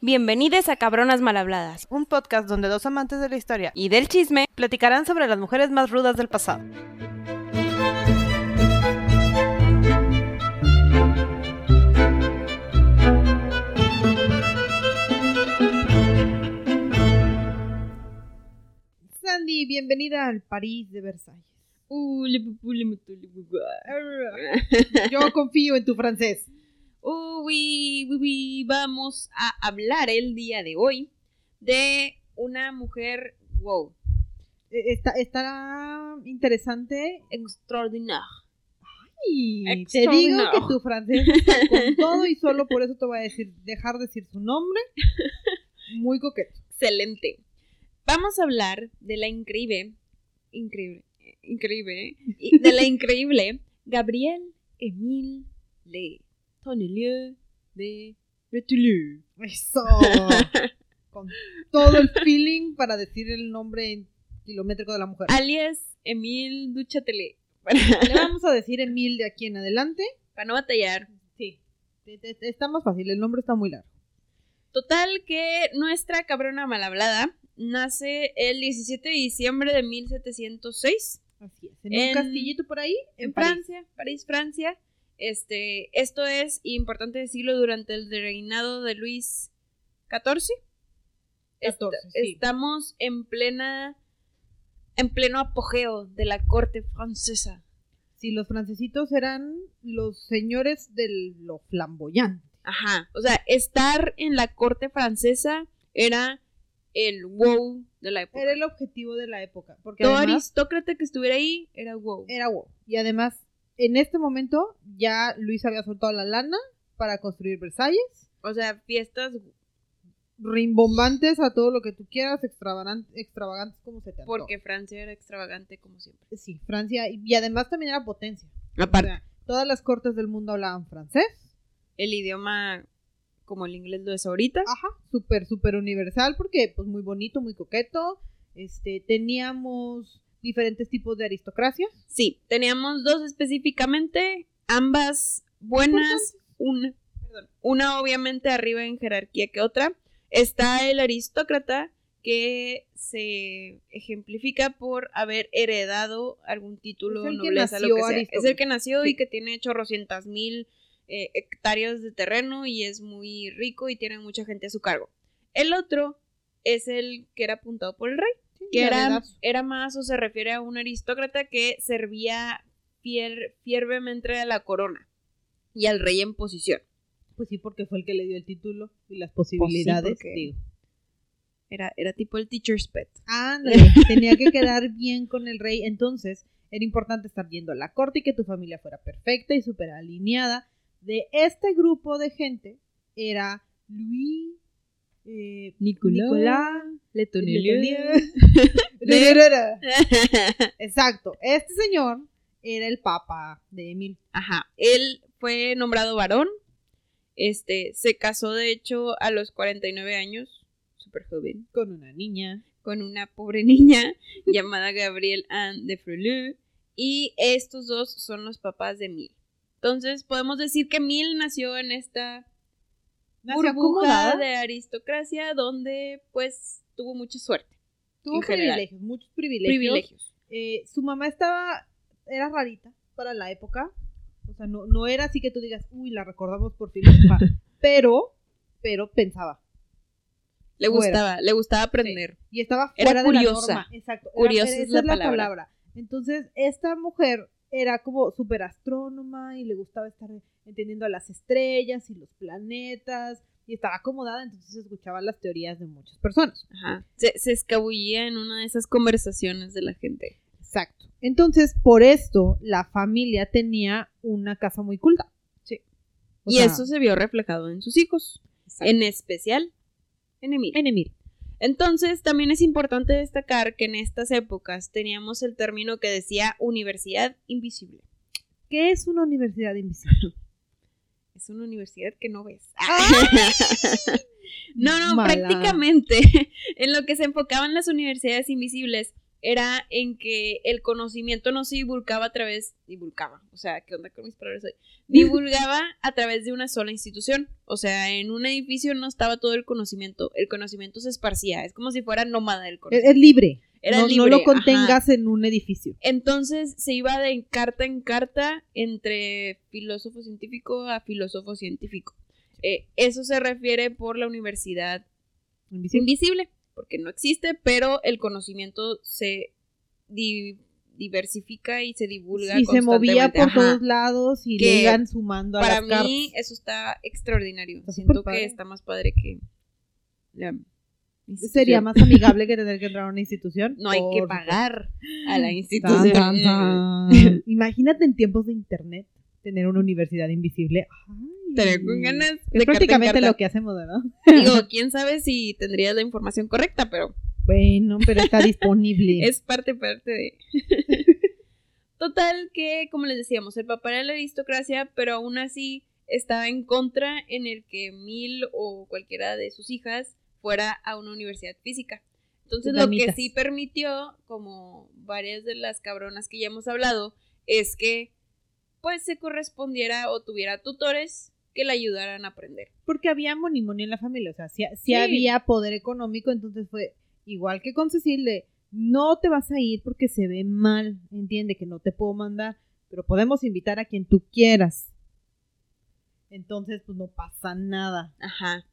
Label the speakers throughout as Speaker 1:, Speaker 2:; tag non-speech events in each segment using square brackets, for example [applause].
Speaker 1: Bienvenidos a Cabronas Malhabladas
Speaker 2: un podcast donde dos amantes de la historia
Speaker 1: y del chisme.
Speaker 2: platicarán sobre las mujeres más rudas del pasado. Sandy, bienvenida al París de Versalles. Yo confío en tu francés.
Speaker 1: Uy, uy, uy, vamos a hablar el día de hoy de una mujer, wow,
Speaker 2: Eh, Está, estará interesante.
Speaker 1: extraordinaire.
Speaker 2: Y te digo que tu francés está con [laughs] todo y solo por eso te voy a decir, dejar de decir su nombre. Muy coqueto.
Speaker 1: Excelente. Vamos a hablar de la increíble, increíble, eh, increíble, y de la increíble Gabrielle Émile Le Tonnelier de Retulu.
Speaker 2: Eso. [laughs] Con todo el feeling para decir el nombre en kilométrico de la mujer.
Speaker 1: alias Émile Duchatelet. [laughs]
Speaker 2: Le vamos a decir Emil de aquí en adelante.
Speaker 1: Para no batallar.
Speaker 2: Sí. Está más fácil, el nombre está muy largo.
Speaker 1: Total que nuestra cabrona mal hablada nace el 17 de diciembre de 1706
Speaker 2: Así es. En,
Speaker 1: En-
Speaker 2: un castillito por ahí,
Speaker 1: en. Francia, París, Francia. Este, esto es importante decirlo durante el reinado de Luis XIV. Est-
Speaker 2: 14, sí.
Speaker 1: Estamos en plena en pleno apogeo de la corte francesa.
Speaker 2: Sí, los francesitos eran los señores de lo flamboyante.
Speaker 1: Ajá, o sea, estar en la corte francesa era el wow de la época.
Speaker 2: Era el objetivo de la época. Porque
Speaker 1: Todo
Speaker 2: además
Speaker 1: aristócrata que estuviera ahí era wow.
Speaker 2: era wow. Y además, en este momento, ya Luis había soltado la lana para construir Versalles.
Speaker 1: O sea, fiestas
Speaker 2: Rimbombantes a todo lo que tú quieras, extravagan- extravagantes como se te antoje.
Speaker 1: porque Francia era extravagante como siempre.
Speaker 2: Sí, Francia. Y, y además también era potencia.
Speaker 1: Aparte,
Speaker 2: O sea, todas las cortes del mundo hablaban francés.
Speaker 1: el idioma como el inglés lo es ahorita.
Speaker 2: Ajá, súper, súper universal porque pues muy bonito, muy coqueto. Este, teníamos diferentes tipos de aristocracia.
Speaker 1: Sí, teníamos dos específicamente, ambas buenas, una, perdón, una obviamente arriba en jerarquía que otra. Está el aristócrata que se ejemplifica por haber heredado algún título,
Speaker 2: Es
Speaker 1: nobleza, lo que sea. Es el que nació
Speaker 2: Sí.
Speaker 1: y que tiene chorrocientas mil eh, hectáreas de terreno y es muy rico y tiene mucha gente a su cargo. El otro es el que era apuntado por el rey que era, era más o se refiere a un aristócrata que servía fier- fiervemente a la corona y al rey en posición.
Speaker 2: Pues sí, porque fue el que le dio el título y las posibilidades.
Speaker 1: porque-
Speaker 2: digo.
Speaker 1: Era, era tipo el teacher's pet.
Speaker 2: Ándale, [laughs] tenía que quedar bien con el rey. Entonces, era importante estar yendo a la corte y que tu familia fuera perfecta y súper alineada. De este grupo de gente era Luis, eh, Nicolás, Exacto. Este señor era el papa de Emil.
Speaker 1: Ajá. Él fue nombrado varón. Este, se casó de hecho a los 49 años, súper joven.
Speaker 2: Con una niña.
Speaker 1: con una pobre niña [laughs] llamada Gabrielle Anne de Freleux y estos dos son los papás de Mil. Entonces podemos decir que Mil nació en esta burbuja
Speaker 2: acomodada.
Speaker 1: de aristocracia donde pues tuvo mucha suerte,
Speaker 2: Tuvo
Speaker 1: general.
Speaker 2: privilegios, muchos privilegios.
Speaker 1: privilegios.
Speaker 2: Eh, su mamá estaba, era rarita para la época. O sea, no, no era así que tú digas, uy, la recordamos por filósofa. [laughs] pero, pero pensaba.
Speaker 1: Le
Speaker 2: Fuera.
Speaker 1: gustaba, le gustaba aprender.
Speaker 2: Y estaba
Speaker 1: Era
Speaker 2: fuera de la
Speaker 1: curiosa.
Speaker 2: norma. Exacto.
Speaker 1: Curiosa
Speaker 2: era-
Speaker 1: es
Speaker 2: esa
Speaker 1: la palabra.
Speaker 2: Entonces, esta mujer era como súper astrónoma y le gustaba estar entendiendo a las estrellas y los planetas. Y estaba acomodada, entonces escuchaba las teorías de muchas personas.
Speaker 1: Ajá. Se, se escabullía en una de esas conversaciones de la gente.
Speaker 2: Exacto. Entonces, por esto, la familia tenía una casa muy culta.
Speaker 1: Sí.
Speaker 2: O
Speaker 1: y
Speaker 2: sea,
Speaker 1: eso se vio reflejado en sus hijos,
Speaker 2: exacto.
Speaker 1: en especial en Emil.
Speaker 2: en Emil.
Speaker 1: Entonces, también es importante destacar que en estas épocas teníamos el término que decía universidad invisible.
Speaker 2: ¿Qué es una universidad invisible? [laughs]
Speaker 1: Es una universidad que no ves. [laughs] no, no,
Speaker 2: Mala.
Speaker 1: prácticamente [laughs] en lo que se enfocaban las universidades invisibles era en que el conocimiento no se divulgaba a través, divulgaba, o sea, ¿qué onda con mis palabras hoy? [laughs] Divulgaba a través de una sola institución, o sea, en un edificio no estaba todo el conocimiento, el conocimiento se esparcía, es como si fuera nómada el conocimiento.
Speaker 2: Es, es libre.
Speaker 1: Era
Speaker 2: no, no lo
Speaker 1: ajá.
Speaker 2: contengas en un edificio.
Speaker 1: Entonces se iba de carta en carta entre filósofo científico a filósofo científico. Eh, eso se refiere por la universidad
Speaker 2: Invisible.
Speaker 1: invisible, porque no existe, pero el conocimiento se di- diversifica y se divulga.
Speaker 2: Y se movía por
Speaker 1: Ajá.
Speaker 2: todos lados y
Speaker 1: Que
Speaker 2: le iban sumando a
Speaker 1: Para
Speaker 2: las
Speaker 1: mí
Speaker 2: cartas.
Speaker 1: eso está extraordinario.
Speaker 2: Está
Speaker 1: Siento que está más padre que la
Speaker 2: Sería más amigable que tener que entrar a una institución.
Speaker 1: No hay que pagar a la
Speaker 2: Tan,
Speaker 1: institución.
Speaker 2: tan, tan. [laughs] Imagínate en tiempos de internet tener una universidad invisible. Ay.
Speaker 1: Estaría con ganas de
Speaker 2: Es prácticamente lo que hacemos, ¿verdad?
Speaker 1: Digo, [laughs] quién sabe si tendrías la información correcta, pero
Speaker 2: Bueno, pero está disponible. [laughs]
Speaker 1: es parte, parte de. [laughs] Total, que como les decíamos, el papá era la aristocracia, pero aún así estaba en contra en el que Mil o cualquiera de sus hijas fuera a una universidad física. Entonces, lo que sí permitió, como varias de las cabronas que ya hemos hablado, es que pues se correspondiera o tuviera tutores que le ayudaran a aprender.
Speaker 2: Porque había monimonio en la familia. O sea, si
Speaker 1: Sí.
Speaker 2: había poder económico, entonces fue igual que con Cecil de no te vas a ir porque se ve mal. Entiende que no te puedo mandar, pero podemos invitar a quien tú quieras. Entonces, pues no pasa nada.
Speaker 1: Ajá.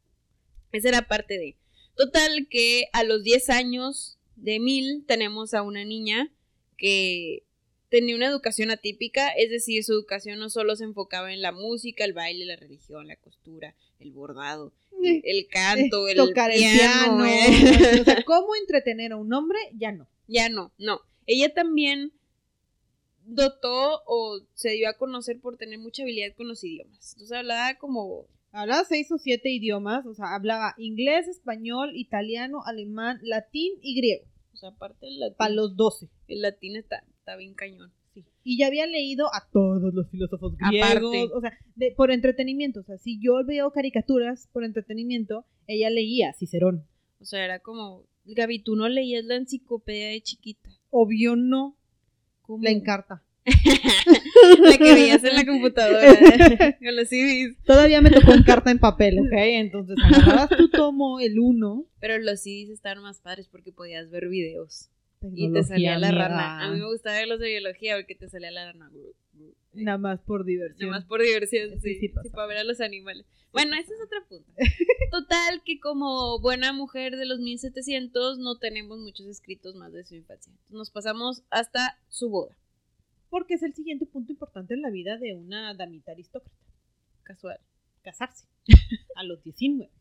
Speaker 1: Esa era parte de. Total que a los 10 años de Mil tenemos a una niña que tenía una educación atípica, es decir, su educación no solo se enfocaba en la música, el baile, la religión, la costura, el bordado, el, el canto, el
Speaker 2: tocar el
Speaker 1: piano,
Speaker 2: piano.
Speaker 1: eh. [laughs]
Speaker 2: O sea, cómo entretener a un hombre, ya no.
Speaker 1: Ya no, no. Ella también dotó o se dio a conocer por tener mucha habilidad con los idiomas. Entonces hablaba como
Speaker 2: Hablaba seis o siete idiomas, o sea, hablaba inglés, español, italiano, alemán, latín y griego.
Speaker 1: o sea, aparte del latín.
Speaker 2: Para los doce.
Speaker 1: El latín está, está bien cañón.
Speaker 2: Y ya había leído a todos los filósofos griegos.
Speaker 1: Aparte.
Speaker 2: O sea, de- por entretenimiento. O sea, si yo veo caricaturas por entretenimiento, ella leía Cicerón.
Speaker 1: O sea, era como, Gaby, tú no leías la enciclopedia de chiquita.
Speaker 2: Obvio no.
Speaker 1: ¿Cómo?
Speaker 2: La encarta. [laughs]
Speaker 1: La que veías en la computadora [laughs] con los CDs.
Speaker 2: Todavía me tocó en carta en papel, ¿ok? Entonces agarrabas tu tomo, el uno.
Speaker 1: Pero los CDs estaban más padres porque podías ver videos. Y te salía la rana. A mí me gustaba ver los de biología porque te salía la rana.
Speaker 2: Nada más por diversión.
Speaker 1: Nada más por diversión,
Speaker 2: Sí,
Speaker 1: sí,
Speaker 2: sí
Speaker 1: para ver a los animales. Bueno, ese es otro punto. [laughs] Total, que como buena mujer de los 1700 no tenemos muchos escritos más de su infancia. Nos pasamos hasta su boda,
Speaker 2: Porque es el siguiente punto importante en la vida de una damita aristócrata.
Speaker 1: casual.
Speaker 2: Casarse. [laughs] A los 19.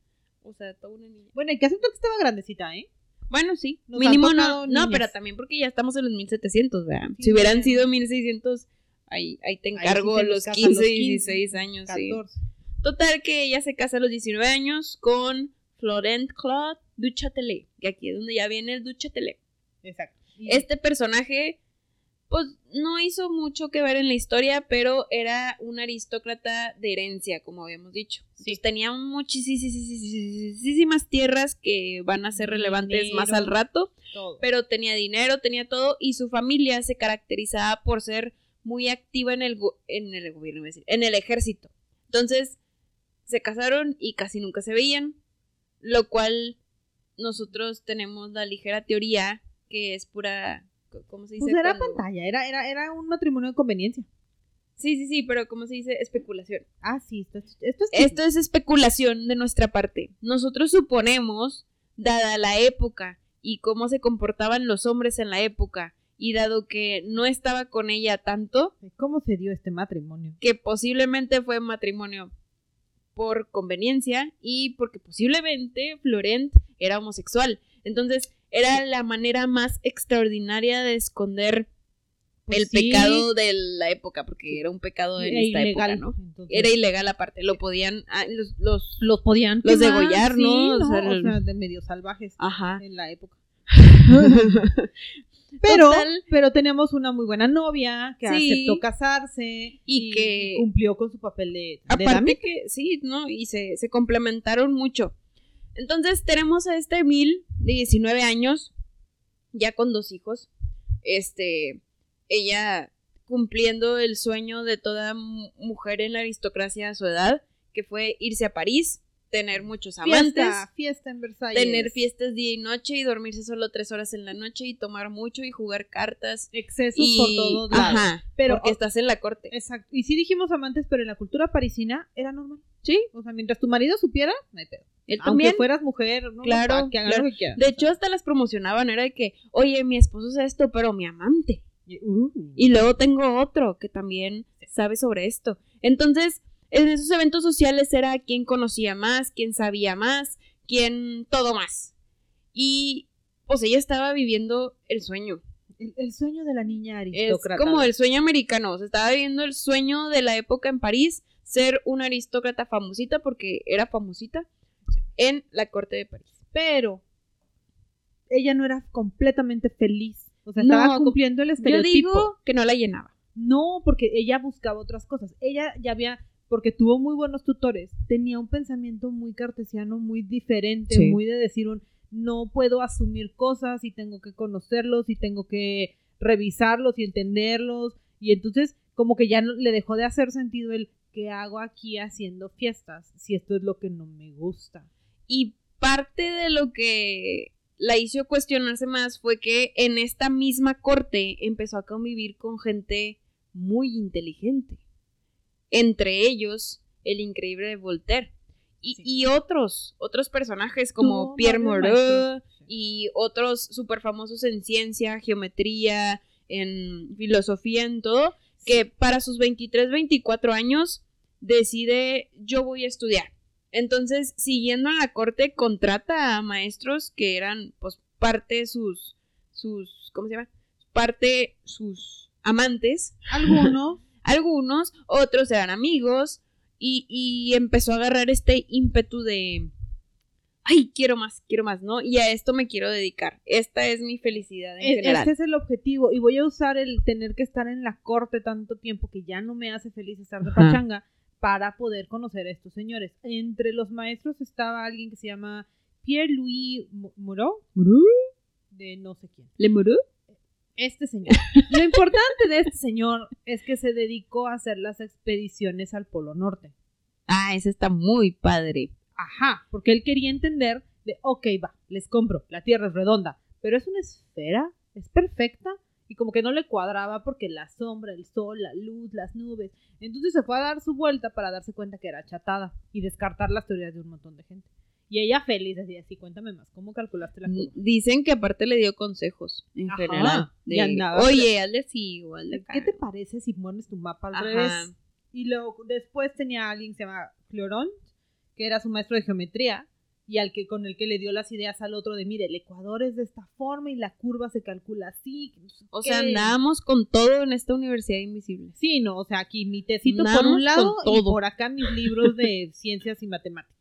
Speaker 1: O sea, toda una niña.
Speaker 2: Bueno, hay que aceptar que estaba grandecita, ¿eh?
Speaker 1: Bueno, sí,
Speaker 2: Nos
Speaker 1: mínimo no.
Speaker 2: tocado
Speaker 1: No,
Speaker 2: niñas.
Speaker 1: pero también porque ya estamos en los 1700, ¿verdad?
Speaker 2: Sí,
Speaker 1: si hubieran sido 1600, ahí, ahí te
Speaker 2: Ahí sí
Speaker 1: encargo los
Speaker 2: los casan
Speaker 1: 15
Speaker 2: los
Speaker 1: y
Speaker 2: 15,
Speaker 1: 16 años, sí.
Speaker 2: 14.
Speaker 1: Total que ella se casa a los 19 años con Florent Claude Duchatelet, que aquí es donde ya viene el Duchatelet.
Speaker 2: Exacto. Y-
Speaker 1: Este personaje, pues no hizo mucho que ver en la historia, pero era un aristócrata de herencia, como habíamos dicho. Entonces tenía muchísimas tierras que van a ser relevantes más al rato,
Speaker 2: todo.
Speaker 1: pero tenía dinero, tenía todo, y su familia se caracterizaba por ser muy activa en el, go- en el gobierno, en el ejército. Entonces, se casaron y casi nunca se veían, lo cual nosotros tenemos la ligera teoría que es pura, ¿cómo se dice?
Speaker 2: Pues era
Speaker 1: Cuando-
Speaker 2: pantalla, era, era, era un matrimonio de conveniencia.
Speaker 1: Sí, sí, sí, pero ¿cómo se dice? Especulación.
Speaker 2: Ah, sí, esto, es- esto es
Speaker 1: Esto es especulación de nuestra parte. Nosotros suponemos, dada la época y cómo se comportaban los hombres en la época, y dado que no estaba con ella tanto.
Speaker 2: ¿Cómo se dio este matrimonio?
Speaker 1: que posiblemente fue matrimonio por conveniencia y porque posiblemente Florent era homosexual. Entonces, era la manera más extraordinaria de esconder
Speaker 2: Pues
Speaker 1: el
Speaker 2: sí,
Speaker 1: pecado de la época, porque era un pecado en
Speaker 2: era
Speaker 1: esta
Speaker 2: ilegal,
Speaker 1: época, ¿no?
Speaker 2: Entonces,
Speaker 1: Era ilegal aparte, lo podían, ah, los, los-
Speaker 2: los podían
Speaker 1: los
Speaker 2: quemar,
Speaker 1: degollar, ¿no? O
Speaker 2: no, o sea, de medio salvajes
Speaker 1: ajá.
Speaker 2: en la época. [laughs] Pero,
Speaker 1: Total.
Speaker 2: pero teníamos una muy buena novia que
Speaker 1: Sí.
Speaker 2: aceptó casarse
Speaker 1: Y que-
Speaker 2: cumplió con su papel de, de
Speaker 1: Aparte que sí, ¿no? Y se, se complementaron mucho. Entonces tenemos a este Emil de 19 años, ya con dos hijos. este, ella cumpliendo el sueño de toda mujer en la aristocracia a su edad, que fue irse a París, tener muchos amantes.
Speaker 2: Fiesta, fiesta en Versalles.
Speaker 1: Tener fiestas día y noche y dormirse solo tres horas en la noche y tomar mucho y jugar cartas.
Speaker 2: Excesos por todos lados.
Speaker 1: Ajá, pero, porque estás en la corte.
Speaker 2: Exacto. Y sí dijimos amantes, pero en la cultura parisina era normal.
Speaker 1: Sí.
Speaker 2: O sea, mientras tu marido supiera, no hay pedo.
Speaker 1: Él
Speaker 2: Aunque
Speaker 1: también.
Speaker 2: fueras mujer, ¿no?
Speaker 1: Claro,
Speaker 2: que
Speaker 1: claro.
Speaker 2: lo que quieran.
Speaker 1: De hecho, hasta las promocionaban, era de que, oye, mi esposo es esto, pero mi amante.
Speaker 2: Y- uh.
Speaker 1: Y luego tengo otro que también sabe sobre esto. Entonces, en esos eventos sociales era quien conocía más, quien sabía más, quien todo más. Y pues ella estaba viviendo el sueño.
Speaker 2: el, el sueño de la niña
Speaker 1: Es
Speaker 2: aristócrata.
Speaker 1: como el sueño americano. O sea, estaba viviendo el sueño de la época en París, ser una aristócrata famosita, porque era famosita, en la corte de París.
Speaker 2: Pero ella no era completamente feliz. O sea,
Speaker 1: No,
Speaker 2: estaba cumpliendo el
Speaker 1: Yo
Speaker 2: estereotipo.
Speaker 1: digo que no la llenaba.
Speaker 2: No, porque ella buscaba otras cosas. Ella ya había, porque tuvo muy buenos tutores, tenía un pensamiento muy cartesiano, muy diferente,
Speaker 1: Sí.
Speaker 2: muy de decir un no puedo asumir cosas y tengo que conocerlos y tengo que revisarlos y entenderlos. Y entonces, como que ya no, le dejó de hacer sentido el ¿qué hago aquí haciendo fiestas? Si esto es lo que no me gusta.
Speaker 1: Y parte de lo que la hizo cuestionarse más fue que en esta misma corte empezó a convivir con gente muy inteligente. Entre ellos, el increíble Voltaire. Y,
Speaker 2: Sí.
Speaker 1: y otros, otros personajes como Pierre Moreau y otros súper famosos en ciencia, geometría, en filosofía, en todo, que para sus 23, 24 años decide yo voy a estudiar. Entonces, siguiendo a la corte, contrata a maestros que eran, pues, parte de sus, sus, ¿cómo se llama? Parte sus amantes,
Speaker 2: Algunos [laughs]
Speaker 1: algunos, otros eran amigos, y, y empezó a agarrar este ímpetu de, ay, quiero más, quiero más, ¿no? Y a esto me quiero dedicar. Esta es mi felicidad en
Speaker 2: E-
Speaker 1: general.
Speaker 2: Este es el objetivo. Y voy a usar el tener que estar en la corte tanto tiempo que ya no me hace feliz estar de
Speaker 1: Ajá.
Speaker 2: pachanga para poder conocer a estos señores. Entre los maestros estaba alguien que se llama Pierre-Louis Mo- Moreau, de no sé quién.
Speaker 1: ¿Le Moreau?
Speaker 2: Este señor. Lo importante de este señor es que se dedicó a hacer las expediciones al Polo Norte.
Speaker 1: Ah, ese está muy padre.
Speaker 2: Ajá, porque él quería entender de, ok, va, les compro, la Tierra es redonda, pero es una esfera, es perfecta, y como que no le cuadraba porque la sombra, el sol, la luz, las nubes. Entonces se fue a dar su vuelta para darse cuenta que era achatada y descartar las teorías de un montón de gente. Y ella feliz decía, sí, cuéntame más, ¿cómo calculaste la curva?
Speaker 1: Dicen que aparte le dio consejos en
Speaker 2: Ajá,
Speaker 1: general. de,
Speaker 2: andaba-
Speaker 1: Oye, hazle así o hazle acá".
Speaker 2: ¿Qué te parece si pones tu mapa al
Speaker 1: Ajá.
Speaker 2: revés? Y luego después tenía a alguien que se llama Clorón, que era su maestro de geometría, y al que con el que le dio las ideas al otro de, mire, el ecuador es de esta forma y la curva se calcula así.
Speaker 1: O
Speaker 2: qué".
Speaker 1: sea, andábamos con todo en esta universidad invisible.
Speaker 2: Sí, no, o sea, aquí mi tecito por un lado y por acá mis libros de [laughs] ciencias y matemáticas.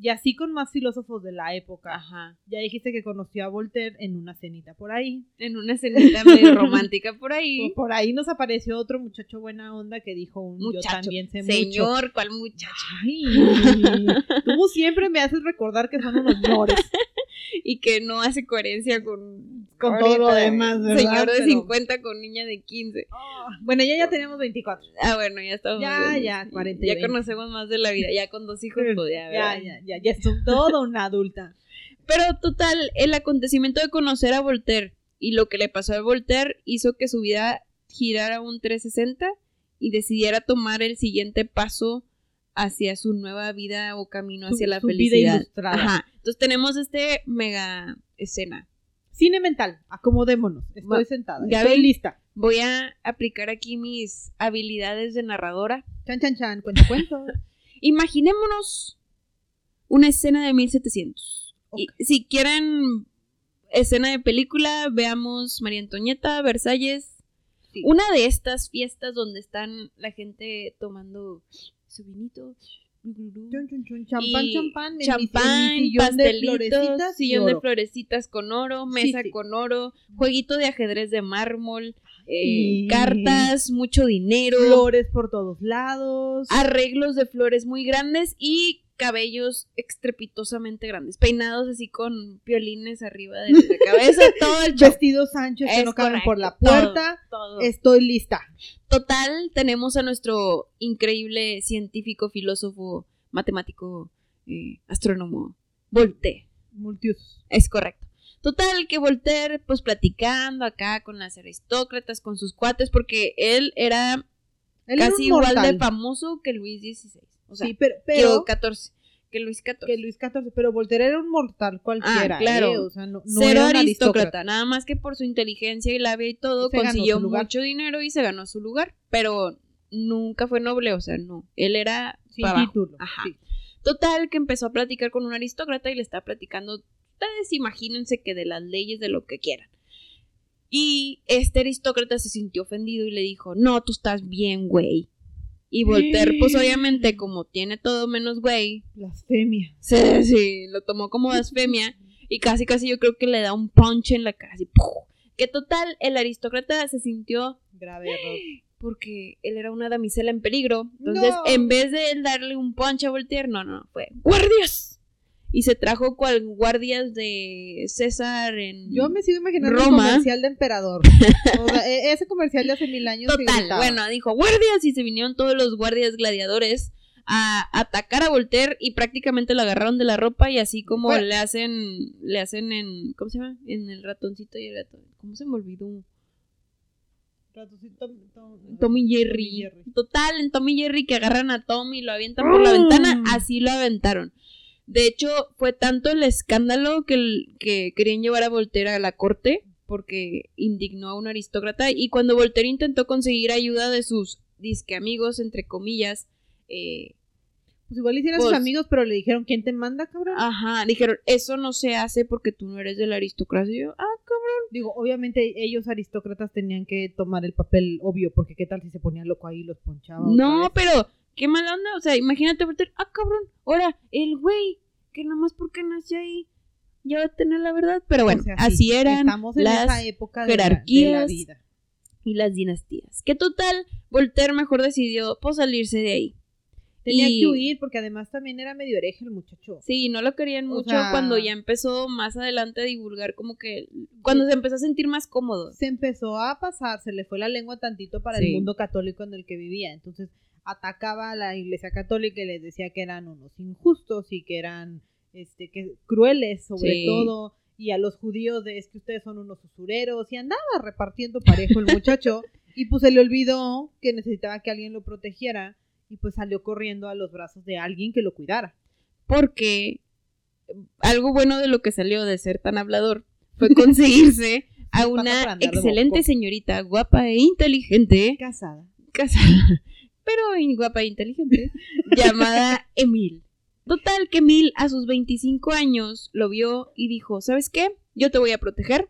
Speaker 2: Y así con más filósofos de la época.
Speaker 1: Ajá.
Speaker 2: Ya dijiste que conoció a Voltaire en una cenita por ahí.
Speaker 1: En una escenita medio [laughs] romántica por ahí.
Speaker 2: Por ahí nos apareció otro muchacho buena onda que dijo un yo
Speaker 1: Muchacho.
Speaker 2: también sé mucho.
Speaker 1: Señor, ¿cuál muchacho?
Speaker 2: Ay, [laughs] tú siempre me haces recordar que son unos ñores. [laughs]
Speaker 1: Y que no hace coherencia con,
Speaker 2: Con todo lo demás, ¿verdad?
Speaker 1: Señor de
Speaker 2: Pero-
Speaker 1: 50 con niña de 15.
Speaker 2: Bueno, ya ya tenemos 24.
Speaker 1: Ah, bueno, ya estamos.
Speaker 2: Ya,
Speaker 1: grandes.
Speaker 2: ya, 40 y
Speaker 1: Ya
Speaker 2: 20.
Speaker 1: conocemos más de la vida. Ya con dos hijos, [laughs] pues ya,
Speaker 2: Ya, ya, ya, ya es toda una adulta.
Speaker 1: Pero total, el acontecimiento de conocer a Voltaire y lo que le pasó a Voltaire hizo que su vida girara un 360 y decidiera tomar el siguiente paso hacia su nueva vida o camino
Speaker 2: Su-
Speaker 1: hacia la
Speaker 2: su vida
Speaker 1: felicidad.
Speaker 2: ilustrada.
Speaker 1: Ajá. Entonces tenemos este mega escena.
Speaker 2: Cine mental, acomodémonos. Estoy
Speaker 1: Va-
Speaker 2: sentada,
Speaker 1: Gaby.
Speaker 2: estoy lista.
Speaker 1: Voy a aplicar aquí mis habilidades de narradora.
Speaker 2: Chan, chan, chan, cuento, cuento. [laughs]
Speaker 1: Imaginémonos una escena de 1700. Y si quieren escena de película, veamos María Antonieta, Versalles.
Speaker 2: Sí.
Speaker 1: Una de estas fiestas donde están la gente tomando su vinito.
Speaker 2: Chun, chun, chun, champán,
Speaker 1: Y
Speaker 2: champán, mi- mi
Speaker 1: champán,
Speaker 2: sillón de
Speaker 1: pastelitos,
Speaker 2: florecitas
Speaker 1: sillón de florecitas con oro, mesa
Speaker 2: sí.
Speaker 1: con oro, jueguito de ajedrez de mármol, eh, cartas, mucho dinero,
Speaker 2: Flores por todos lados.
Speaker 1: arreglos de flores muy grandes y cabellos estrepitosamente grandes, peinados así con violines arriba de la [laughs] cabeza, todo el.
Speaker 2: Vestidos anchos que no caben por la puerta.
Speaker 1: Todo.
Speaker 2: Estoy lista.
Speaker 1: Total, tenemos a nuestro increíble científico, filósofo, matemático, eh, astrónomo, Voltaire.
Speaker 2: Multiusos.
Speaker 1: Es correcto. Total, que Voltaire, pues platicando acá con las aristócratas, con sus cuates, porque él era
Speaker 2: Él
Speaker 1: casi igual de famoso que Luis XVI. O sea,
Speaker 2: sí, pero,
Speaker 1: que
Speaker 2: pero
Speaker 1: 14, que Luis XIV.
Speaker 2: que Luis XIV, pero Voltaire era un mortal cualquiera,
Speaker 1: Ah, claro.
Speaker 2: ¿eh? O sea, no, no
Speaker 1: Cero
Speaker 2: era un
Speaker 1: aristócrata, nada más que por su inteligencia y labia y todo,
Speaker 2: Se
Speaker 1: consiguió mucho dinero y se ganó su lugar, pero nunca fue noble, o sea, no, él era
Speaker 2: Sin
Speaker 1: pa' abajo.
Speaker 2: título.
Speaker 1: Ajá.
Speaker 2: sí.
Speaker 1: Total, que empezó a platicar con un aristócrata y le está platicando, ustedes imagínense que de las leyes de lo que quieran. Y este aristócrata se sintió ofendido y le dijo, no, tú estás bien, güey. Y Voltaire, pues obviamente, como tiene todo menos güey,
Speaker 2: Blasfemia.
Speaker 1: se, sí, lo tomó como blasfemia y casi casi yo creo que le da un punch en la cara, así, ¡puf! Que total, el aristócrata se sintió
Speaker 2: Grave error.
Speaker 1: porque él era una damisela en peligro. Entonces,
Speaker 2: No.
Speaker 1: en vez de él darle un punch a Voltaire, no, no, fue ¡guardias! Y se trajo cual guardias de César en...
Speaker 2: Yo me sigo imaginando el
Speaker 1: Roma.
Speaker 2: comercial de Emperador. O sea, e- ese comercial de hace mil años.
Speaker 1: Total, bueno, dijo guardias y se vinieron todos los guardias gladiadores a atacar a Voltaire y prácticamente lo agarraron de la ropa y así como
Speaker 2: Bueno.
Speaker 1: le hacen, le hacen en, ¿cómo se llama? En el ratoncito y el ratón. ¿Cómo se me olvidó?
Speaker 2: Ratoncito, Tom-
Speaker 1: Tommy Jerry. Total, en Tommy Jerry que agarran a Tommy y lo avientan por la ventana, así lo aventaron. De hecho, fue tanto el escándalo que, el- que querían llevar a Voltaire a la corte porque indignó a un aristócrata y cuando Voltaire intentó conseguir ayuda de sus disque amigos, entre comillas, eh,
Speaker 2: Pues igual hicieron
Speaker 1: Pues-
Speaker 2: sus amigos, pero le dijeron, ¿quién te manda, cabrón?
Speaker 1: ajá, dijeron, eso no se hace porque tú no eres de la aristocracia. Y yo, ah, cabrón.
Speaker 2: Digo, obviamente ellos aristócratas tenían que tomar el papel obvio, porque qué tal si se ponía loco ahí y los ponchaba.
Speaker 1: No, pero qué mala onda. O sea, imagínate Voltaire, ah, cabrón. Ahora, el güey, que nada más porque nació ahí, ya va a tener la verdad. Pero bueno,
Speaker 2: O sea,
Speaker 1: así
Speaker 2: sí,
Speaker 1: eran
Speaker 2: Estamos en
Speaker 1: las
Speaker 2: esa época de la- de la,
Speaker 1: jerarquías.
Speaker 2: vida.
Speaker 1: y las dinastías. Que total, Voltaire mejor decidió pues salirse de ahí.
Speaker 2: Tenía
Speaker 1: Y-
Speaker 2: que huir porque además también era medio hereje el muchacho.
Speaker 1: Sí, no lo querían
Speaker 2: O
Speaker 1: mucho
Speaker 2: sea-
Speaker 1: cuando ya empezó más adelante a divulgar como que cuando se empezó a sentir más cómodo.
Speaker 2: Se empezó a pasar, se le fue la lengua tantito para
Speaker 1: Sí.
Speaker 2: el mundo católico en el que vivía. Entonces atacaba a la iglesia católica y les decía que eran unos injustos y que eran este que crueles sobre
Speaker 1: Sí.
Speaker 2: todo y a los judíos de es que ustedes son unos usureros y andaba repartiendo parejo el [laughs] muchacho y pues se le olvidó que necesitaba que alguien lo protegiera y pues salió corriendo a los brazos de alguien que lo cuidara.
Speaker 1: Porque algo bueno de lo que salió de ser tan hablador fue conseguirse [laughs] a una excelente señorita, guapa e inteligente,
Speaker 2: Casada.
Speaker 1: casada, pero guapa e inteligente, llamada [laughs] Emil. Total que Emil a sus 25 años lo vio y dijo, ¿sabes qué? Yo te voy a proteger.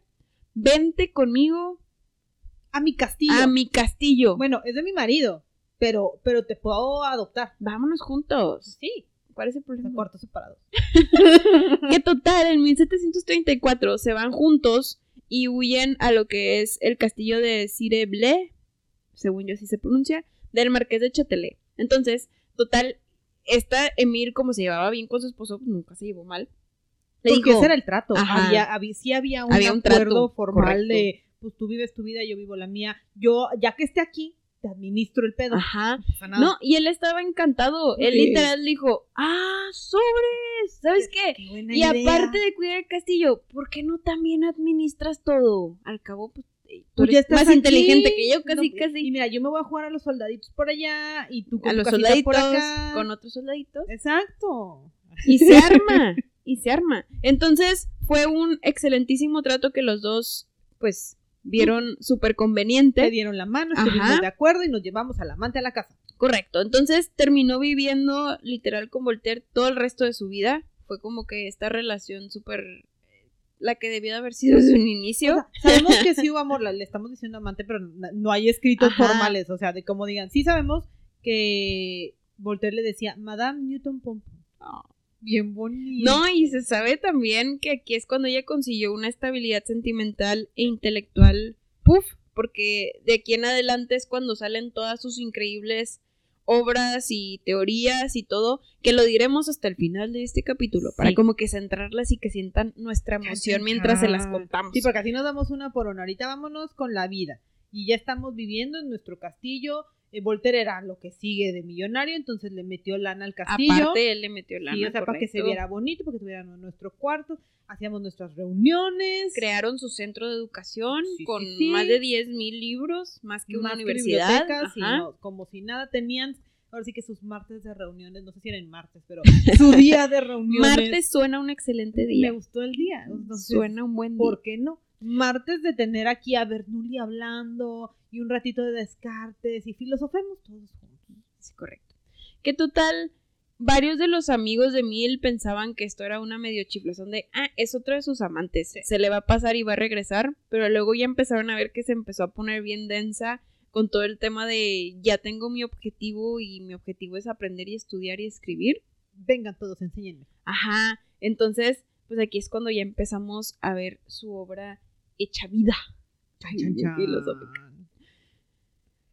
Speaker 1: Vente conmigo
Speaker 2: A mi castillo.
Speaker 1: a mi castillo.
Speaker 2: Bueno, es de mi marido, pero pero te puedo adoptar.
Speaker 1: Vámonos juntos.
Speaker 2: Sí,
Speaker 1: ¿Cuál es el problema?
Speaker 2: cuartos separados. [laughs]
Speaker 1: Que total, en 1734 se van juntos y huyen a lo que es el castillo de Cireble, según yo así se pronuncia, del marqués de Châtelet. Entonces, total, esta Emir, como se llevaba bien con su esposo, pues nunca se llevó mal. Le
Speaker 2: Porque
Speaker 1: dijo,
Speaker 2: ese era el trato. Había, había- sí había un
Speaker 1: Había un
Speaker 2: acuerdo
Speaker 1: trato,
Speaker 2: formal
Speaker 1: correcto.
Speaker 2: de, pues tú vives tu vida, yo vivo la mía. Yo, ya que esté aquí, te administro el pedo.
Speaker 1: ajá,
Speaker 2: No
Speaker 1: y él estaba encantado. Él
Speaker 2: Sí.
Speaker 1: literal dijo, ah, sobres, ¿sabes qué?
Speaker 2: Qué buena
Speaker 1: Y
Speaker 2: idea.
Speaker 1: aparte de cuidar el castillo, ¿por qué no también administras todo? Al cabo, pues, tú eres
Speaker 2: ya estás
Speaker 1: más
Speaker 2: aquí.
Speaker 1: inteligente que yo, casi,
Speaker 2: No,
Speaker 1: casi.
Speaker 2: Y mira, yo me voy a jugar a los soldaditos por allá y tú con
Speaker 1: a
Speaker 2: tu
Speaker 1: los soldaditos
Speaker 2: por acá.
Speaker 1: con otros soldaditos.
Speaker 2: Exacto.
Speaker 1: Y se arma, y se arma. Entonces fue un excelentísimo trato que los dos, pues, vieron súper
Speaker 2: Te
Speaker 1: conveniente.
Speaker 2: dieron la mano,
Speaker 1: Ajá.
Speaker 2: estuvimos de acuerdo y nos llevamos al amante a la casa.
Speaker 1: Correcto. Entonces terminó viviendo literal con Voltaire todo el resto de su vida. Fue como que esta relación súper... La que debió de haber sido desde un inicio.
Speaker 2: O sea, sabemos que sí [laughs] hubo amor, le estamos diciendo amante, pero no hay escritos
Speaker 1: Ajá.
Speaker 2: formales, o sea, de cómo digan. Sí sabemos que Voltaire le decía Madame Newton Pompon.
Speaker 1: Ah.
Speaker 2: Bien bonito.
Speaker 1: No, y se sabe también que aquí es cuando ella consiguió una estabilidad sentimental e intelectual, puff, porque de aquí en adelante es cuando salen todas sus increíbles obras y teorías y todo, que lo diremos hasta el final de este capítulo, para como que centrarlas y que sientan nuestra emoción mientras se las contamos.
Speaker 2: Sí, porque así nos damos una por una. Ahorita vámonos con la vida. Y ya estamos viviendo en nuestro castillo. Eh, Voltaire era lo que sigue de millonario, entonces le metió lana al castillo.
Speaker 1: Aparte, él le metió lana,
Speaker 2: Sí, o sea, para que se viera bonito, para que tuviéramos nuestro cuarto. Hacíamos nuestras reuniones.
Speaker 1: Crearon su centro de educación
Speaker 2: Sí,
Speaker 1: con
Speaker 2: sí, sí.
Speaker 1: más de 10.000 libros, más que una
Speaker 2: más que
Speaker 1: universidad.
Speaker 2: y
Speaker 1: Ajá.
Speaker 2: no, como si nada tenían. Ahora sí que sus martes de reuniones, no sé si eran martes, pero su [laughs] día de reuniones.
Speaker 1: Martes suena un excelente día.
Speaker 2: Me gustó el día. Entonces,
Speaker 1: suena un buen día.
Speaker 2: ¿Por qué no? Martes de tener aquí a Bernoulli hablando y un ratito de Descartes y filosofemos todos juntos.
Speaker 1: Sí, correcto. Que total, varios de los amigos de Miel pensaban que esto era una medio chiflazón de, ah, es otro de sus amantes, se le va a pasar y va a regresar, pero luego ya empezaron a ver que se empezó a poner bien densa con todo el tema de, ya tengo mi objetivo y mi objetivo es aprender y estudiar y escribir.
Speaker 2: Vengan todos, enséñenme.
Speaker 1: Ajá, entonces, pues aquí es cuando ya empezamos a ver su obra hecha vida. Ay, filosófica.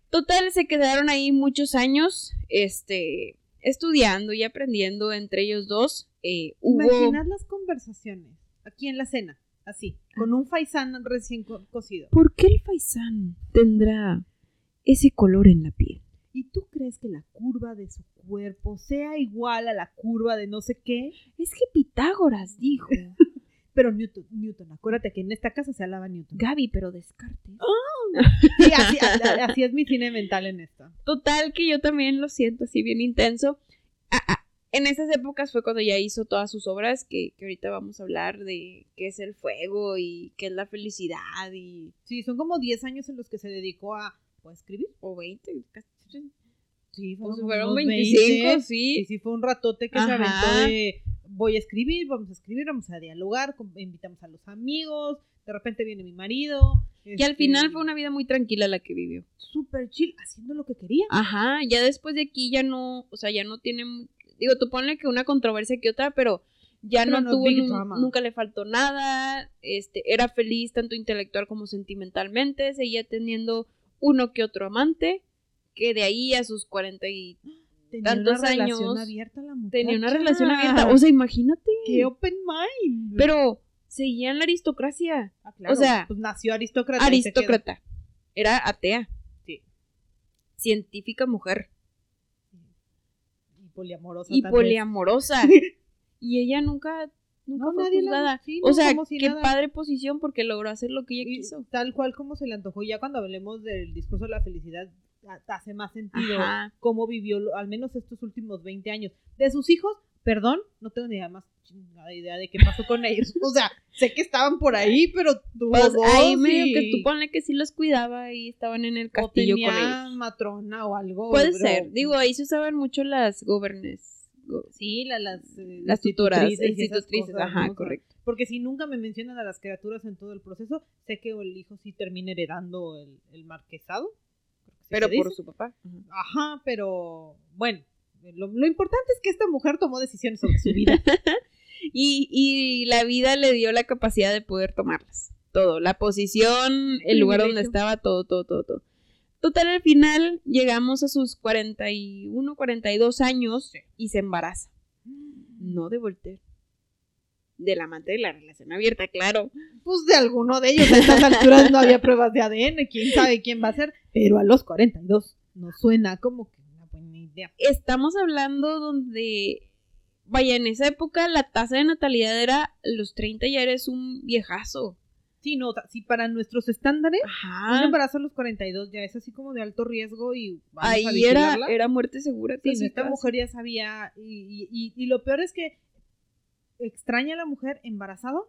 Speaker 1: Total, se quedaron ahí muchos años, este, estudiando y aprendiendo entre ellos dos. Eh, hubo...
Speaker 2: Imaginad las conversaciones aquí en la cena, así, con un faisán recién co- cocido.
Speaker 1: ¿Por qué el faisán tendrá ese color en la piel?
Speaker 2: ¿Y tú crees que la curva de su cuerpo sea igual a la curva de no sé qué?
Speaker 1: Es que Pitágoras dijo. [laughs]
Speaker 2: Pero Newton, Newton, acuérdate que en esta casa se alaba Newton.
Speaker 1: Gaby, pero Descartes. [laughs]
Speaker 2: Sí, así, [laughs] así- es mi cine mental en esto.
Speaker 1: Total, que yo también lo siento así bien intenso. Ah, ah, en esas épocas fue cuando ya hizo todas sus obras, que, que ahorita vamos a hablar de qué es el fuego y qué es la felicidad y...
Speaker 2: Sí, son como 10 años en los que se dedicó a, a escribir.
Speaker 1: o 20, casi-
Speaker 2: Sí,
Speaker 1: pues
Speaker 2: como
Speaker 1: fueron
Speaker 2: unos
Speaker 1: 25,
Speaker 2: 20.
Speaker 1: sí.
Speaker 2: Y sí fue un ratote que se
Speaker 1: Ajá.
Speaker 2: aventó de voy a escribir, vamos a escribir, vamos a dialogar, invitamos a los amigos, de repente viene mi marido.
Speaker 1: Y al
Speaker 2: este,
Speaker 1: final fue una vida muy tranquila la que vivió.
Speaker 2: súper chill, haciendo lo que quería.
Speaker 1: Ajá, ya después de aquí ya no, o sea, ya no tiene, digo, tú ponle que una controversia que otra, pero ya
Speaker 2: Pero
Speaker 1: no,
Speaker 2: no
Speaker 1: tuvo, nunca le faltó nada, este, era feliz tanto intelectual como sentimentalmente, seguía teniendo uno que otro amante, que de ahí a sus 40 y
Speaker 2: Tenía
Speaker 1: tantos
Speaker 2: una relación
Speaker 1: años,
Speaker 2: abierta la muchacha.
Speaker 1: tenía una relación abierta, o sea, imagínate,
Speaker 2: Qué open mind.
Speaker 1: pero seguía en la aristocracia,
Speaker 2: Ah, claro,
Speaker 1: o sea,
Speaker 2: pues nació aristócrata.
Speaker 1: aristócrata, era atea,
Speaker 2: Sí.
Speaker 1: científica mujer.
Speaker 2: Y poliamorosa.
Speaker 1: y poliamorosa. [laughs] y ella nunca, nunca
Speaker 2: No,
Speaker 1: fue
Speaker 2: nadie la-
Speaker 1: juzgada. o sea,
Speaker 2: si
Speaker 1: qué
Speaker 2: nada.
Speaker 1: padre posición porque logró hacer lo que ella
Speaker 2: Y
Speaker 1: quiso.
Speaker 2: Tal cual como se le antojó. Ya cuando hablemos del discurso de la felicidad, ha- hace más sentido
Speaker 1: Ajá.
Speaker 2: cómo vivió al menos estos últimos 20 años. De sus hijos, perdón, no tengo ni idea más chingada idea de qué pasó con ellos. [laughs] O sea, sé que estaban por ahí, pero tuvo
Speaker 1: Pues ahí medio
Speaker 2: y-
Speaker 1: que tú ponle que sí los cuidaba y estaban en el
Speaker 2: o
Speaker 1: castillo
Speaker 2: tenía
Speaker 1: con ellos.
Speaker 2: matrona o algo.
Speaker 1: Puede ser. Digo, ahí se usaban mucho las gobernes. go-
Speaker 2: Sí, la- las, eh,
Speaker 1: Las tutoras,
Speaker 2: institutrices
Speaker 1: ajá, correcto.
Speaker 2: Porque si nunca me mencionan a las criaturas en todo el proceso, sé que el hijo sí termina heredando el, el marquesado. creo que sí
Speaker 1: Pero por
Speaker 2: dice.
Speaker 1: su papá. Ajá,
Speaker 2: pero bueno, lo, lo importante es que esta mujer tomó decisiones sobre su vida. [laughs]
Speaker 1: Y, y la vida le dio la capacidad de poder tomarlas. Todo. La posición, el lugar donde estaba, todo, todo, todo, todo. Total, al final llegamos a sus 41, 42 años y se embaraza. No de Voltaire. Del amante de la relación abierta, claro.
Speaker 2: Pues de alguno de ellos a estas alturas no había pruebas de ADN, quién sabe quién va a ser, pero a los 42 no suena como que
Speaker 1: Estamos hablando donde, vaya, en esa época la tasa de natalidad era los 30 ya eres un viejazo.
Speaker 2: Sí, no, sí, para nuestros estándares, un embarazo a los 42 ya es así como de alto riesgo y vamos a
Speaker 1: Ahí era,
Speaker 2: vigilarla.
Speaker 1: era muerte segura.
Speaker 2: Sí, esta mujer ya sabía, y, y- y lo peor es que extraña a la mujer embarazada,